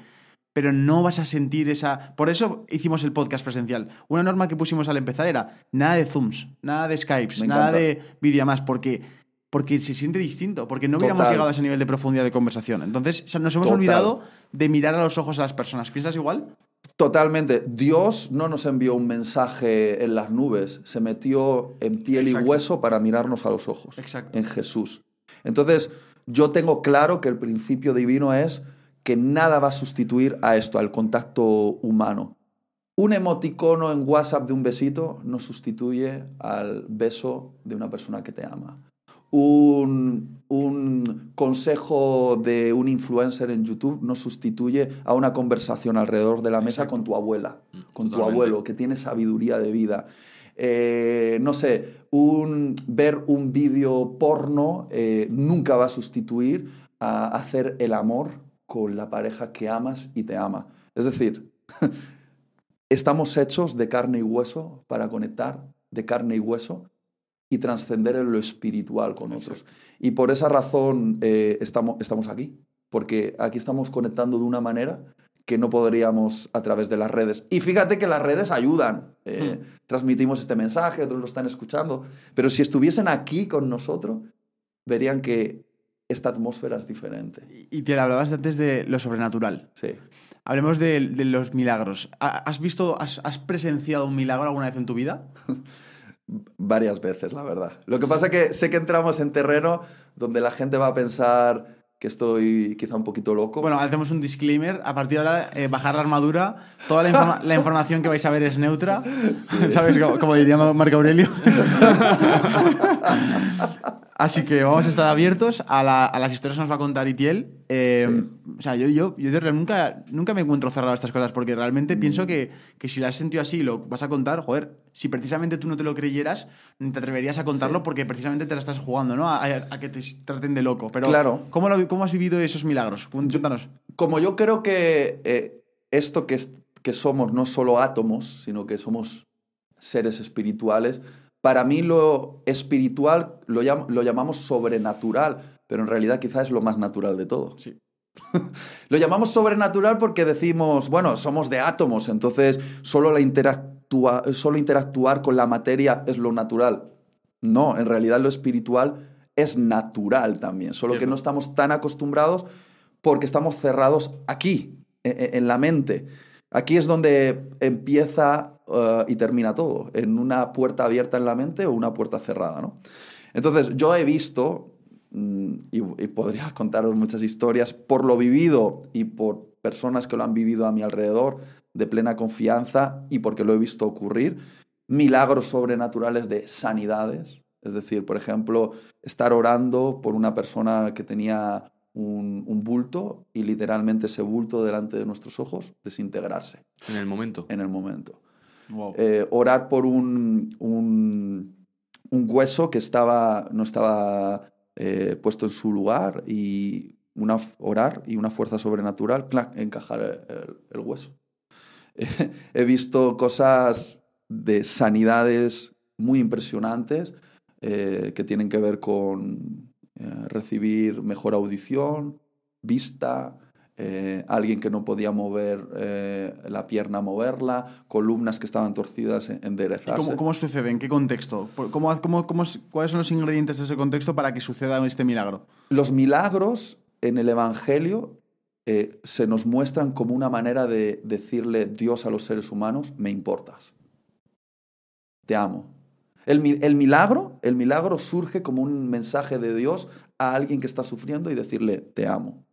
pero no vas a sentir esa... Por eso hicimos el podcast presencial. Una norma que pusimos al empezar era nada de Zooms, nada de Skypes, nada de videollamadas, porque, porque se siente distinto, porque no Total. hubiéramos llegado a ese nivel de profundidad de conversación. Entonces nos hemos Total. olvidado de mirar a los ojos a las personas. ¿Piensas igual? Totalmente. Dios no nos envió un mensaje en las nubes, se metió en piel Exacto. y hueso para mirarnos a los ojos. Exacto. En Jesús. Entonces, yo tengo claro que el principio divino es que nada va a sustituir a esto, al contacto humano. Un emoticono en WhatsApp de un besito no sustituye al beso de una persona que te ama. Un, un, consejo de un influencer en YouTube no sustituye a una conversación alrededor de la mesa Exacto. con tu abuela, con Totalmente. tu abuelo, que tiene sabiduría de vida. Eh, no sé, un, ver un vídeo porno eh, nunca va a sustituir a hacer el amor con la pareja que amas y te ama. Es decir, estamos hechos de carne y hueso para conectar de carne y hueso y trascender en lo espiritual con otros. Y por esa razón eh, estamos, estamos aquí, porque aquí estamos conectando de una manera que no podríamos a través de las redes. Y fíjate que las redes ayudan. Eh, Hmm. Transmitimos este mensaje, otros lo están escuchando. Pero si estuviesen aquí con nosotros, verían que esta atmósfera es diferente. Y te hablabas antes de lo sobrenatural. Sí. Hablemos de, de los milagros. ¿Ha- ¿Has visto, has, has presenciado un milagro alguna vez en tu vida? Varias veces, la verdad. Lo que pasa es que sé que entramos en terreno donde la gente va a pensar que estoy quizá un poquito loco. Bueno, hacemos un disclaimer. A partir de ahora, eh, bajar la armadura. Toda la, informa- la información que vais a ver es neutra. ¿Sabes? Como, como diría Marco Aurelio. Así que vamos a estar abiertos a, la- a las historias que nos va a contar Itiel. Eh, O sea, yo, yo, yo nunca, nunca me encuentro cerrado a estas cosas porque realmente Mm. pienso que, que si lo has sentido así y lo vas a contar, joder, si precisamente tú no te lo creyeras, ni te atreverías a contarlo porque precisamente te la estás jugando, ¿no? A, a- a que te traten de loco. Pero, Claro. ¿cómo, lo- ¿cómo has vivido esos milagros? Cuéntanos. Como yo creo que eh, esto que, que somos no solo átomos, sino que somos seres espirituales, para mí lo espiritual lo, llam- lo llamamos sobrenatural, pero en realidad quizás es lo más natural de todo. Sí. lo llamamos sobrenatural porque decimos, bueno, somos de átomos, entonces solo, la interactua- solo interactuar con la materia es lo natural. No, en realidad lo espiritual es natural también, solo que no estamos tan acostumbrados porque estamos cerrados aquí, e- e- en la mente. Aquí es donde empieza eh, y termina todo, en una puerta abierta en la mente o una puerta cerrada, ¿no? Entonces, yo he visto, mm, y, y podría contaros muchas historias, por lo vivido y por personas que lo han vivido a mi alrededor, de plena confianza y porque lo he visto ocurrir, milagros sobrenaturales de sanidades. Es decir, por ejemplo, estar orando por una persona que tenía un, un bulto y literalmente ese bulto delante de nuestros ojos desintegrarse En el momento. en el momento. Eh, orar por un, un, hueso que estaba, no estaba eh, puesto en su lugar y una, orar y una fuerza sobrenatural, encajar el, hueso. he visto cosas de sanidades muy impresionantes eh, que tienen que ver con recibir mejor audición, vista, eh, alguien que no podía mover eh, la pierna, moverla, columnas que estaban torcidas, eh, ¿Y enderezarse. ¿Cómo, ¿Cómo sucede? ¿En qué contexto? ¿Cómo, cómo, ¿Cuáles son los ingredientes de ese contexto para que suceda este milagro? Los milagros en el Evangelio eh, se nos muestran como una manera de decirle Dios a los seres humanos, me importas. Te amo. El milagro, el milagro surge como un mensaje de Dios a alguien que está sufriendo y decirle, te amo.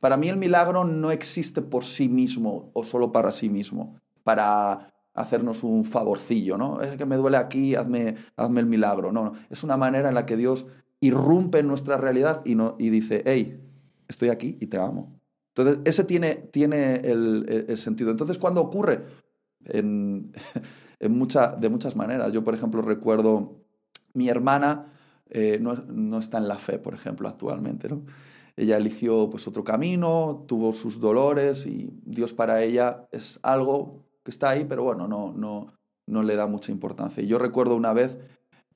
Para mí el milagro no existe por sí mismo o solo para sí mismo, para hacernos un favorcillo, ¿no? Es que me duele aquí, hazme, hazme el milagro. No, no, es una manera en la que Dios irrumpe en nuestra realidad y, no, y dice, hey, estoy aquí y te amo. Entonces, ese tiene, tiene el, el- sentido. Entonces, ¿cuándo ocurre? En, en mucha, de muchas maneras. Yo, por ejemplo, recuerdo mi hermana eh, no, no está en la fe, por ejemplo, actualmente. ¿no? Ella eligió pues, otro camino, tuvo sus dolores y Dios para ella es algo que está ahí, pero bueno, no, no, no le da mucha importancia. Yo recuerdo una vez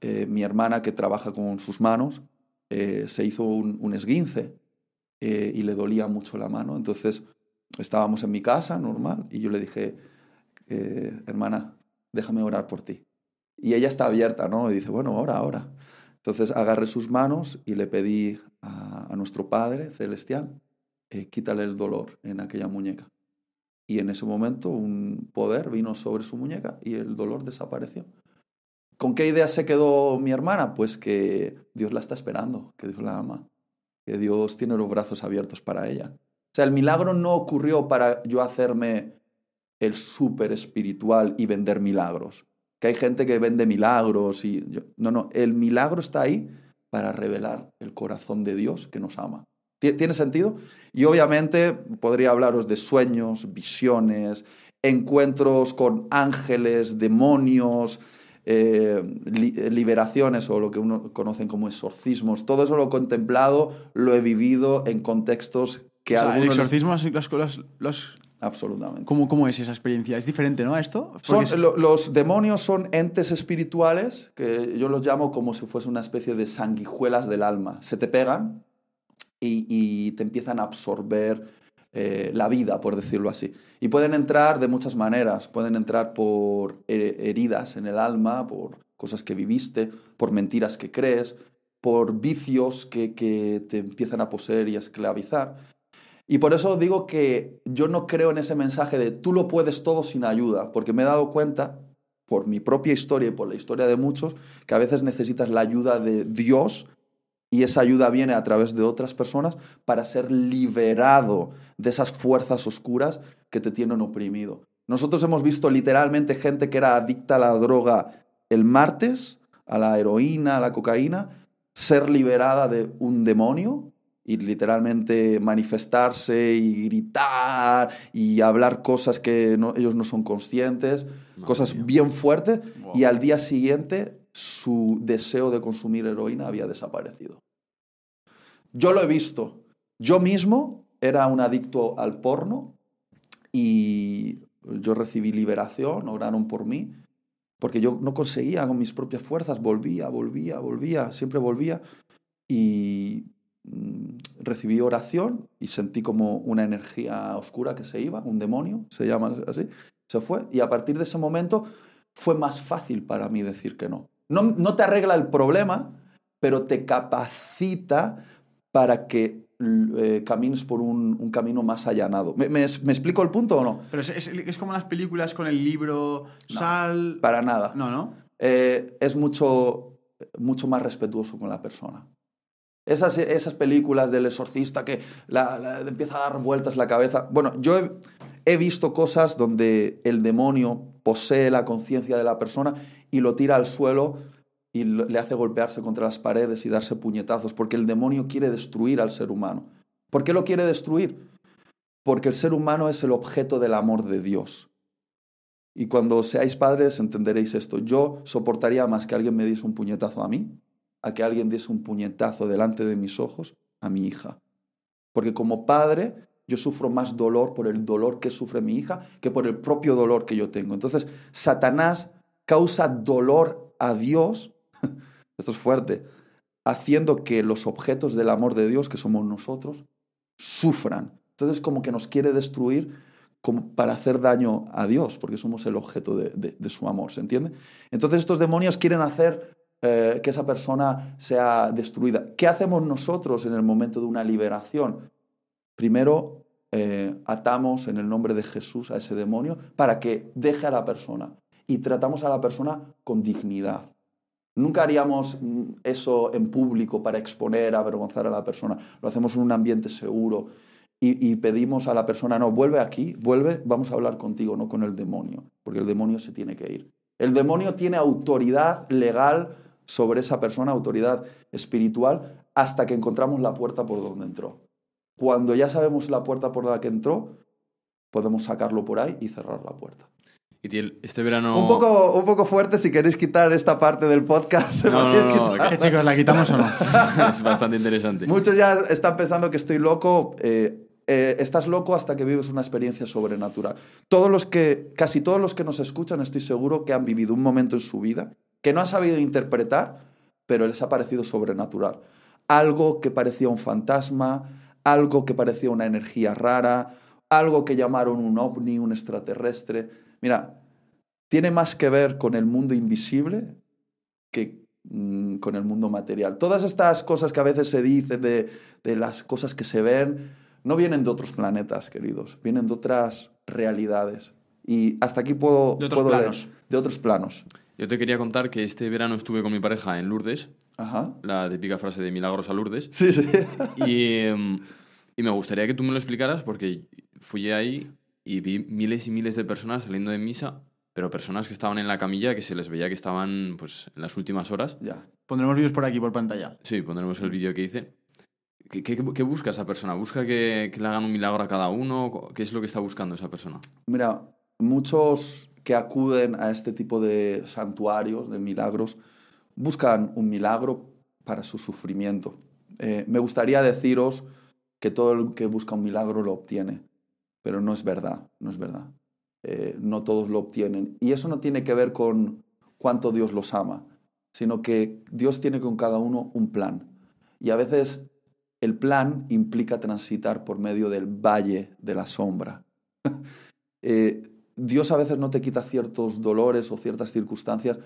eh, mi hermana que trabaja con sus manos, eh, se hizo un, un esguince eh, y le dolía mucho la mano. Entonces estábamos en mi casa, normal, y yo le dije, eh, hermana, déjame orar por ti. Y ella está abierta, ¿no? Y dice, bueno, ahora, ahora. Entonces agarré sus manos y le pedí a, nuestro Padre Celestial, eh, quítale el dolor en aquella muñeca. Y en ese momento un poder vino sobre su muñeca y el dolor desapareció. ¿Con qué idea se quedó mi hermana? Pues que Dios la está esperando, que Dios la ama, que Dios tiene los brazos abiertos para ella. O sea, el milagro no ocurrió para yo hacerme el súper espiritual y vender milagros. Que hay gente que vende milagros y... no, no, el milagro está ahí para revelar el corazón de Dios que nos ama. ¿Tie- ¿Tiene sentido? Y obviamente podría hablaros de sueños, visiones, encuentros con ángeles, demonios, eh, li- liberaciones o lo que uno conocen como exorcismos. Todo eso lo he contemplado, lo he vivido en contextos que O sea, el algunos... les- exorcismo, las, las, las- Absolutamente. ¿cómo, ¿cómo es esa experiencia? ¿Es diferente, no, a esto? Son- Porque es- lo- los demonios son entes espirituales que yo los llamo como si fuese una especie de sanguijuelas del alma. Se te pegan y, y te empiezan a absorber eh, la vida, por decirlo así. Y pueden entrar de muchas maneras. Pueden entrar por he- heridas en el alma, por cosas que viviste, por mentiras que crees, por vicios que, que te empiezan a poseer y a esclavizar. Y por eso digo que yo no creo en ese mensaje de tú lo puedes todo sin ayuda, porque me he dado cuenta, por mi propia historia y por la historia de muchos, que a veces necesitas la ayuda de Dios y esa ayuda viene a través de otras personas para ser liberado de esas fuerzas oscuras que te tienen oprimido. Nosotros hemos visto literalmente gente que era adicta a la droga el martes, a la heroína, a la cocaína, ser liberada de un demonio y literalmente manifestarse y gritar y hablar cosas que no- ellos no son conscientes, Madre cosas mía. bien fuertes, Wow. y al día siguiente su deseo de consumir heroína había desaparecido. Yo lo he visto. Yo mismo era un adicto al porno y yo recibí liberación, oraron por mí, porque yo no conseguía con mis propias fuerzas, volvía, volvía, volvía, siempre volvía y recibí oración y sentí como una energía oscura que se iba, un demonio, se llama así, se fue y a partir de ese momento fue más fácil para mí decir que no. No, no te arregla el problema, pero te capacita para que eh, camines por un, un camino más allanado. ¿Me, me- me explico el punto o no? Pero es, es- es como las películas con el libro Sal... Para nada. No, ¿no? eh, es mucho, mucho más respetuoso con la persona. Esas, esas películas del exorcista que empieza a dar vueltas la cabeza. Bueno, yo he, he visto cosas donde el demonio posee la conciencia de la persona y lo tira al suelo y le hace golpearse contra las paredes y darse puñetazos, porque el demonio quiere destruir al ser humano. ¿Por qué lo quiere destruir? Porque el ser humano es el objeto del amor de Dios. Y cuando seáis padres entenderéis esto. Yo soportaría más que alguien me diese un puñetazo a mí, a que alguien diese un puñetazo delante de mis ojos a mi hija. Porque como padre yo sufro más dolor por el dolor que sufre mi hija que por el propio dolor que yo tengo. Entonces, Satanás causa dolor a Dios, esto es fuerte, haciendo que los objetos del amor de Dios, que somos nosotros, sufran. Entonces, como que nos quiere destruir como para hacer daño a Dios, porque somos el objeto de, de- de su amor, ¿se entiende? Entonces estos demonios quieren hacer eh, que esa persona sea destruida. ¿Qué hacemos nosotros en el momento de una liberación? Primero eh, atamos en el nombre de Jesús a ese demonio para que deje a la persona y tratamos a la persona con dignidad. Nunca haríamos mm, eso en público para exponer, avergonzar a la persona. Lo hacemos en un ambiente seguro y, y pedimos a la persona, no, vuelve aquí, vuelve, vamos a hablar contigo, no con el demonio, porque el demonio se tiene que ir. El demonio tiene autoridad legal sobre esa persona, autoridad espiritual, hasta que encontramos la puerta por donde entró. Cuando ya sabemos la puerta por la que entró, podemos sacarlo por ahí y cerrar la puerta. Y este verano... Un, poco, un poco fuerte si queréis quitar esta parte del podcast. No. ¿Qué chicos, la quitamos o no? es bastante interesante. Muchos ya están pensando que estoy loco. eh, eh, estás loco hasta que vives una experiencia sobrenatural. Todos los que, casi todos los que nos escuchan, estoy seguro que han vivido un momento en su vida que no han sabido interpretar, pero les ha parecido sobrenatural. Algo que parecía un fantasma, algo que parecía una energía rara, algo que llamaron un ovni, un extraterrestre. Mira, tiene más que ver con el mundo invisible que mm, con el mundo material. Todas estas cosas que a veces se dicen de, de las cosas que se ven, no vienen de otros planetas, queridos, vienen de otras realidades. Y hasta aquí puedo... De otros puedo leer. planos. De otros planos. Yo te quería contar que este verano estuve con mi pareja en Lourdes, Ajá. la típica frase de milagros a Lourdes, Sí, sí. y, em, y me gustaría que tú me lo explicaras porque fui ahí y vi miles y miles de personas saliendo de misa, pero personas que estaban en la camilla que se les veía que estaban pues en las últimas horas. ya. Pondremos vídeos por aquí, por pantalla. Sí, pondremos el vídeo que hice. ¿Qué, qué, qué busca esa persona? ¿Busca que, que le hagan un milagro a cada uno? ¿Qué es lo que está buscando esa persona? Mira, muchos que acuden a este tipo de santuarios, de milagros, buscan un milagro para su sufrimiento. Eh, me gustaría deciros que todo el que busca un milagro lo obtiene, pero no es verdad, no es verdad. Eh, no todos lo obtienen. Y eso no tiene que ver con cuánto Dios los ama, sino que Dios tiene con cada uno un plan. Y a veces el plan implica transitar por medio del valle de la sombra. Eh, Dios a veces no te quita ciertos dolores o ciertas circunstancias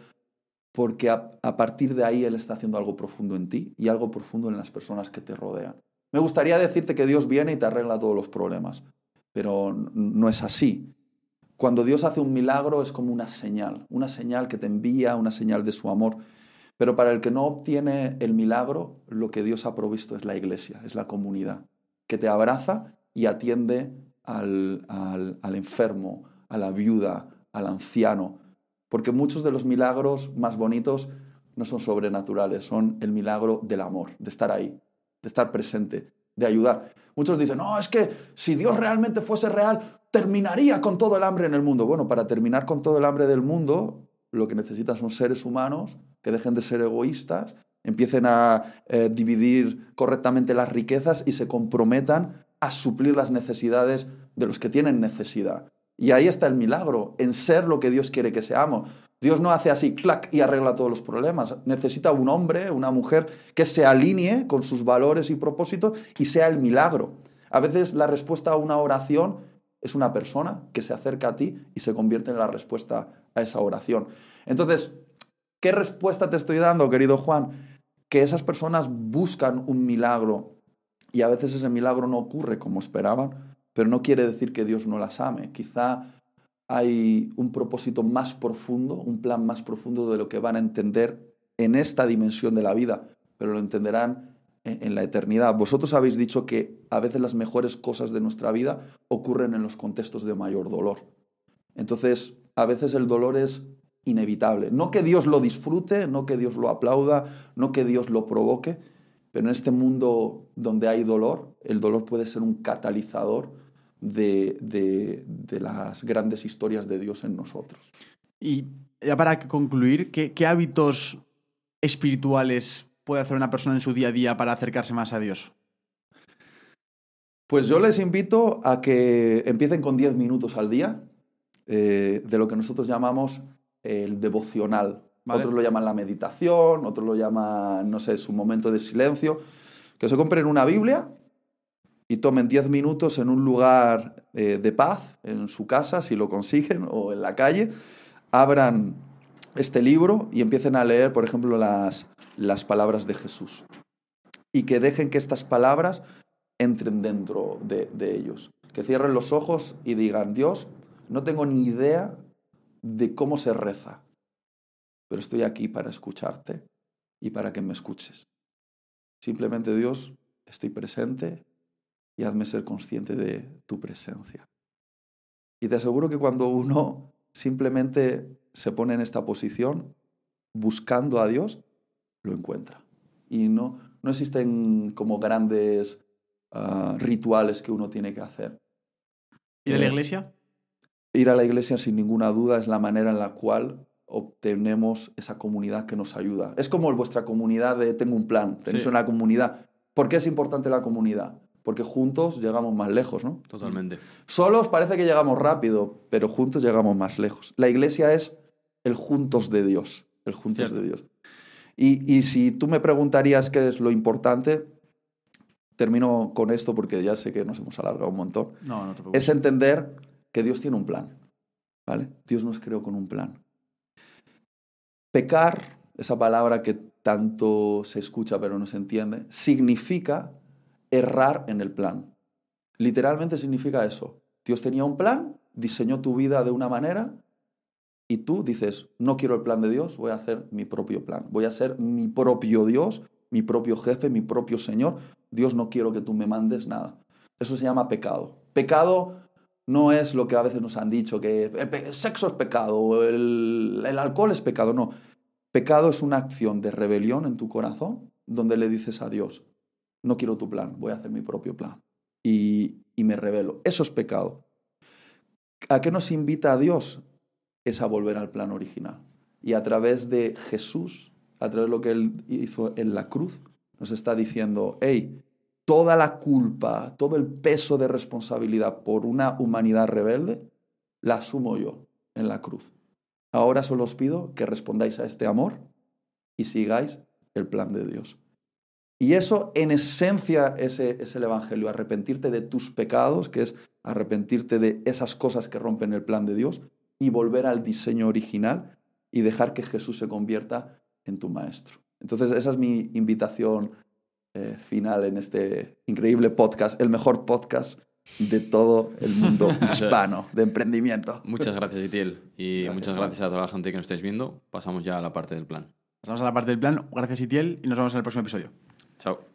porque a, partir de ahí Él está haciendo algo profundo en ti y algo profundo en las personas que te rodean. Me gustaría decirte que Dios viene y te arregla todos los problemas, pero no es así. Cuando Dios hace un milagro es como una señal, una señal que te envía, una señal de su amor. Pero para el que no obtiene el milagro, lo que Dios ha provisto es la iglesia, es la comunidad, que te abraza y atiende al, al enfermo, a la viuda, al anciano, porque muchos de los milagros más bonitos no son sobrenaturales, son el milagro del amor, de estar ahí, de estar presente, de ayudar. Muchos dicen, no, es que si Dios realmente fuese real, terminaría con todo el hambre en el mundo. Bueno, para terminar con todo el hambre del mundo, lo que necesitan son seres humanos que dejen de ser egoístas, empiecen a eh, dividir correctamente las riquezas y se comprometan a suplir las necesidades de los que tienen necesidad. Y ahí está el milagro, en ser lo que Dios quiere que seamos. Dios no hace así, clac, y arregla todos los problemas. Necesita un hombre, una mujer que se alinee con sus valores y propósitos y sea el milagro. A veces la respuesta a una oración es una persona que se acerca a ti y se convierte en la respuesta a esa oración. Entonces, ¿qué respuesta te estoy dando, querido Juan? Que esas personas buscan un milagro y a veces ese milagro no ocurre como esperaban, pero no quiere decir que Dios no las ame. Quizá hay un propósito más profundo, un plan más profundo de lo que van a entender en esta dimensión de la vida, pero lo entenderán en la eternidad. Vosotros habéis dicho que a veces las mejores cosas de nuestra vida ocurren en los contextos de mayor dolor. Entonces, a veces el dolor es inevitable. No que Dios lo disfrute, no que Dios lo aplauda, no que Dios lo provoque, pero en este mundo donde hay dolor, el dolor puede ser un catalizador de, las grandes historias de Dios en nosotros. Y ya para concluir, ¿qué, ¿qué, hábitos espirituales puede hacer una persona en su día a día para acercarse más a Dios? Pues yo les invito a que empiecen con 10 minutos al día eh, de lo que nosotros llamamos el devocional. Otros lo llaman la meditación, otros lo llaman, no sé, su momento de silencio. Que se compren una Biblia y tomen 10 minutos en un lugar eh, de paz, en su casa, si lo consiguen, o en la calle, abran este libro y empiecen a leer, por ejemplo, las, las palabras de Jesús. Y que dejen que estas palabras entren dentro de, de ellos. Que cierren los ojos y digan, Dios, no tengo ni idea de cómo se reza, pero estoy aquí para escucharte y para que me escuches. Simplemente Dios, estoy presente y hazme ser consciente de tu presencia. Y te aseguro que cuando uno simplemente se pone en esta posición, buscando a Dios, lo encuentra. Y no, no existen como grandes ah, rituales que uno tiene que hacer. ¿Ir a la eh, iglesia? Ir a la iglesia sin ninguna duda es la manera en la cual obtenemos esa comunidad que nos ayuda. Es como vuestra comunidad de tengo un plan, tenéis una comunidad. ¿Por qué es importante la comunidad? Porque juntos llegamos más lejos, ¿no? Totalmente. Solos parece que llegamos rápido, pero juntos llegamos más lejos. La iglesia es el juntos de Dios, el juntos de Dios. Y, si tú me preguntarías qué es lo importante, termino con esto porque ya sé que nos hemos alargado un montón. No, no te preocupes. Es entender que Dios tiene un plan, ¿vale? Dios nos creó con un plan. Pecar, esa palabra que tanto se escucha pero no se entiende, significa errar en el plan. Literalmente significa eso. Dios tenía un plan, diseñó tu vida de una manera y tú dices, no quiero el plan de Dios, voy a hacer mi propio plan. Voy a ser mi propio Dios, mi propio jefe, mi propio Señor. Dios no quiero que tú me mandes nada. Eso se llama pecado. Pecado no es lo que a veces nos han dicho, que el sexo es pecado, el, el alcohol es pecado. No. Pecado es una acción de rebelión en tu corazón donde le dices a Dios, no quiero tu plan, voy a hacer mi propio plan. Y, me revelo. Eso es pecado. ¿A qué nos invita a Dios? es a volver al plan original. Y a través de Jesús, a través de lo que Él hizo en la cruz, nos está diciendo, hey, toda la culpa, todo el peso de responsabilidad por una humanidad rebelde, la asumo yo en la cruz. Ahora solo os pido que respondáis a este amor y sigáis el plan de Dios. Y eso en esencia es, es el Evangelio, arrepentirte de tus pecados, que es arrepentirte de esas cosas que rompen el plan de Dios y volver al diseño original y dejar que Jesús se convierta en tu maestro. Entonces esa es mi invitación eh, final en este increíble podcast, el mejor podcast de todo el mundo hispano de emprendimiento. Muchas gracias, Itiel. Y muchas gracias a toda la gente que nos estáis viendo. Pasamos ya a la parte del plan. Pasamos a la parte del plan. Gracias, Itiel, y nos vemos en el próximo episodio. Ciao.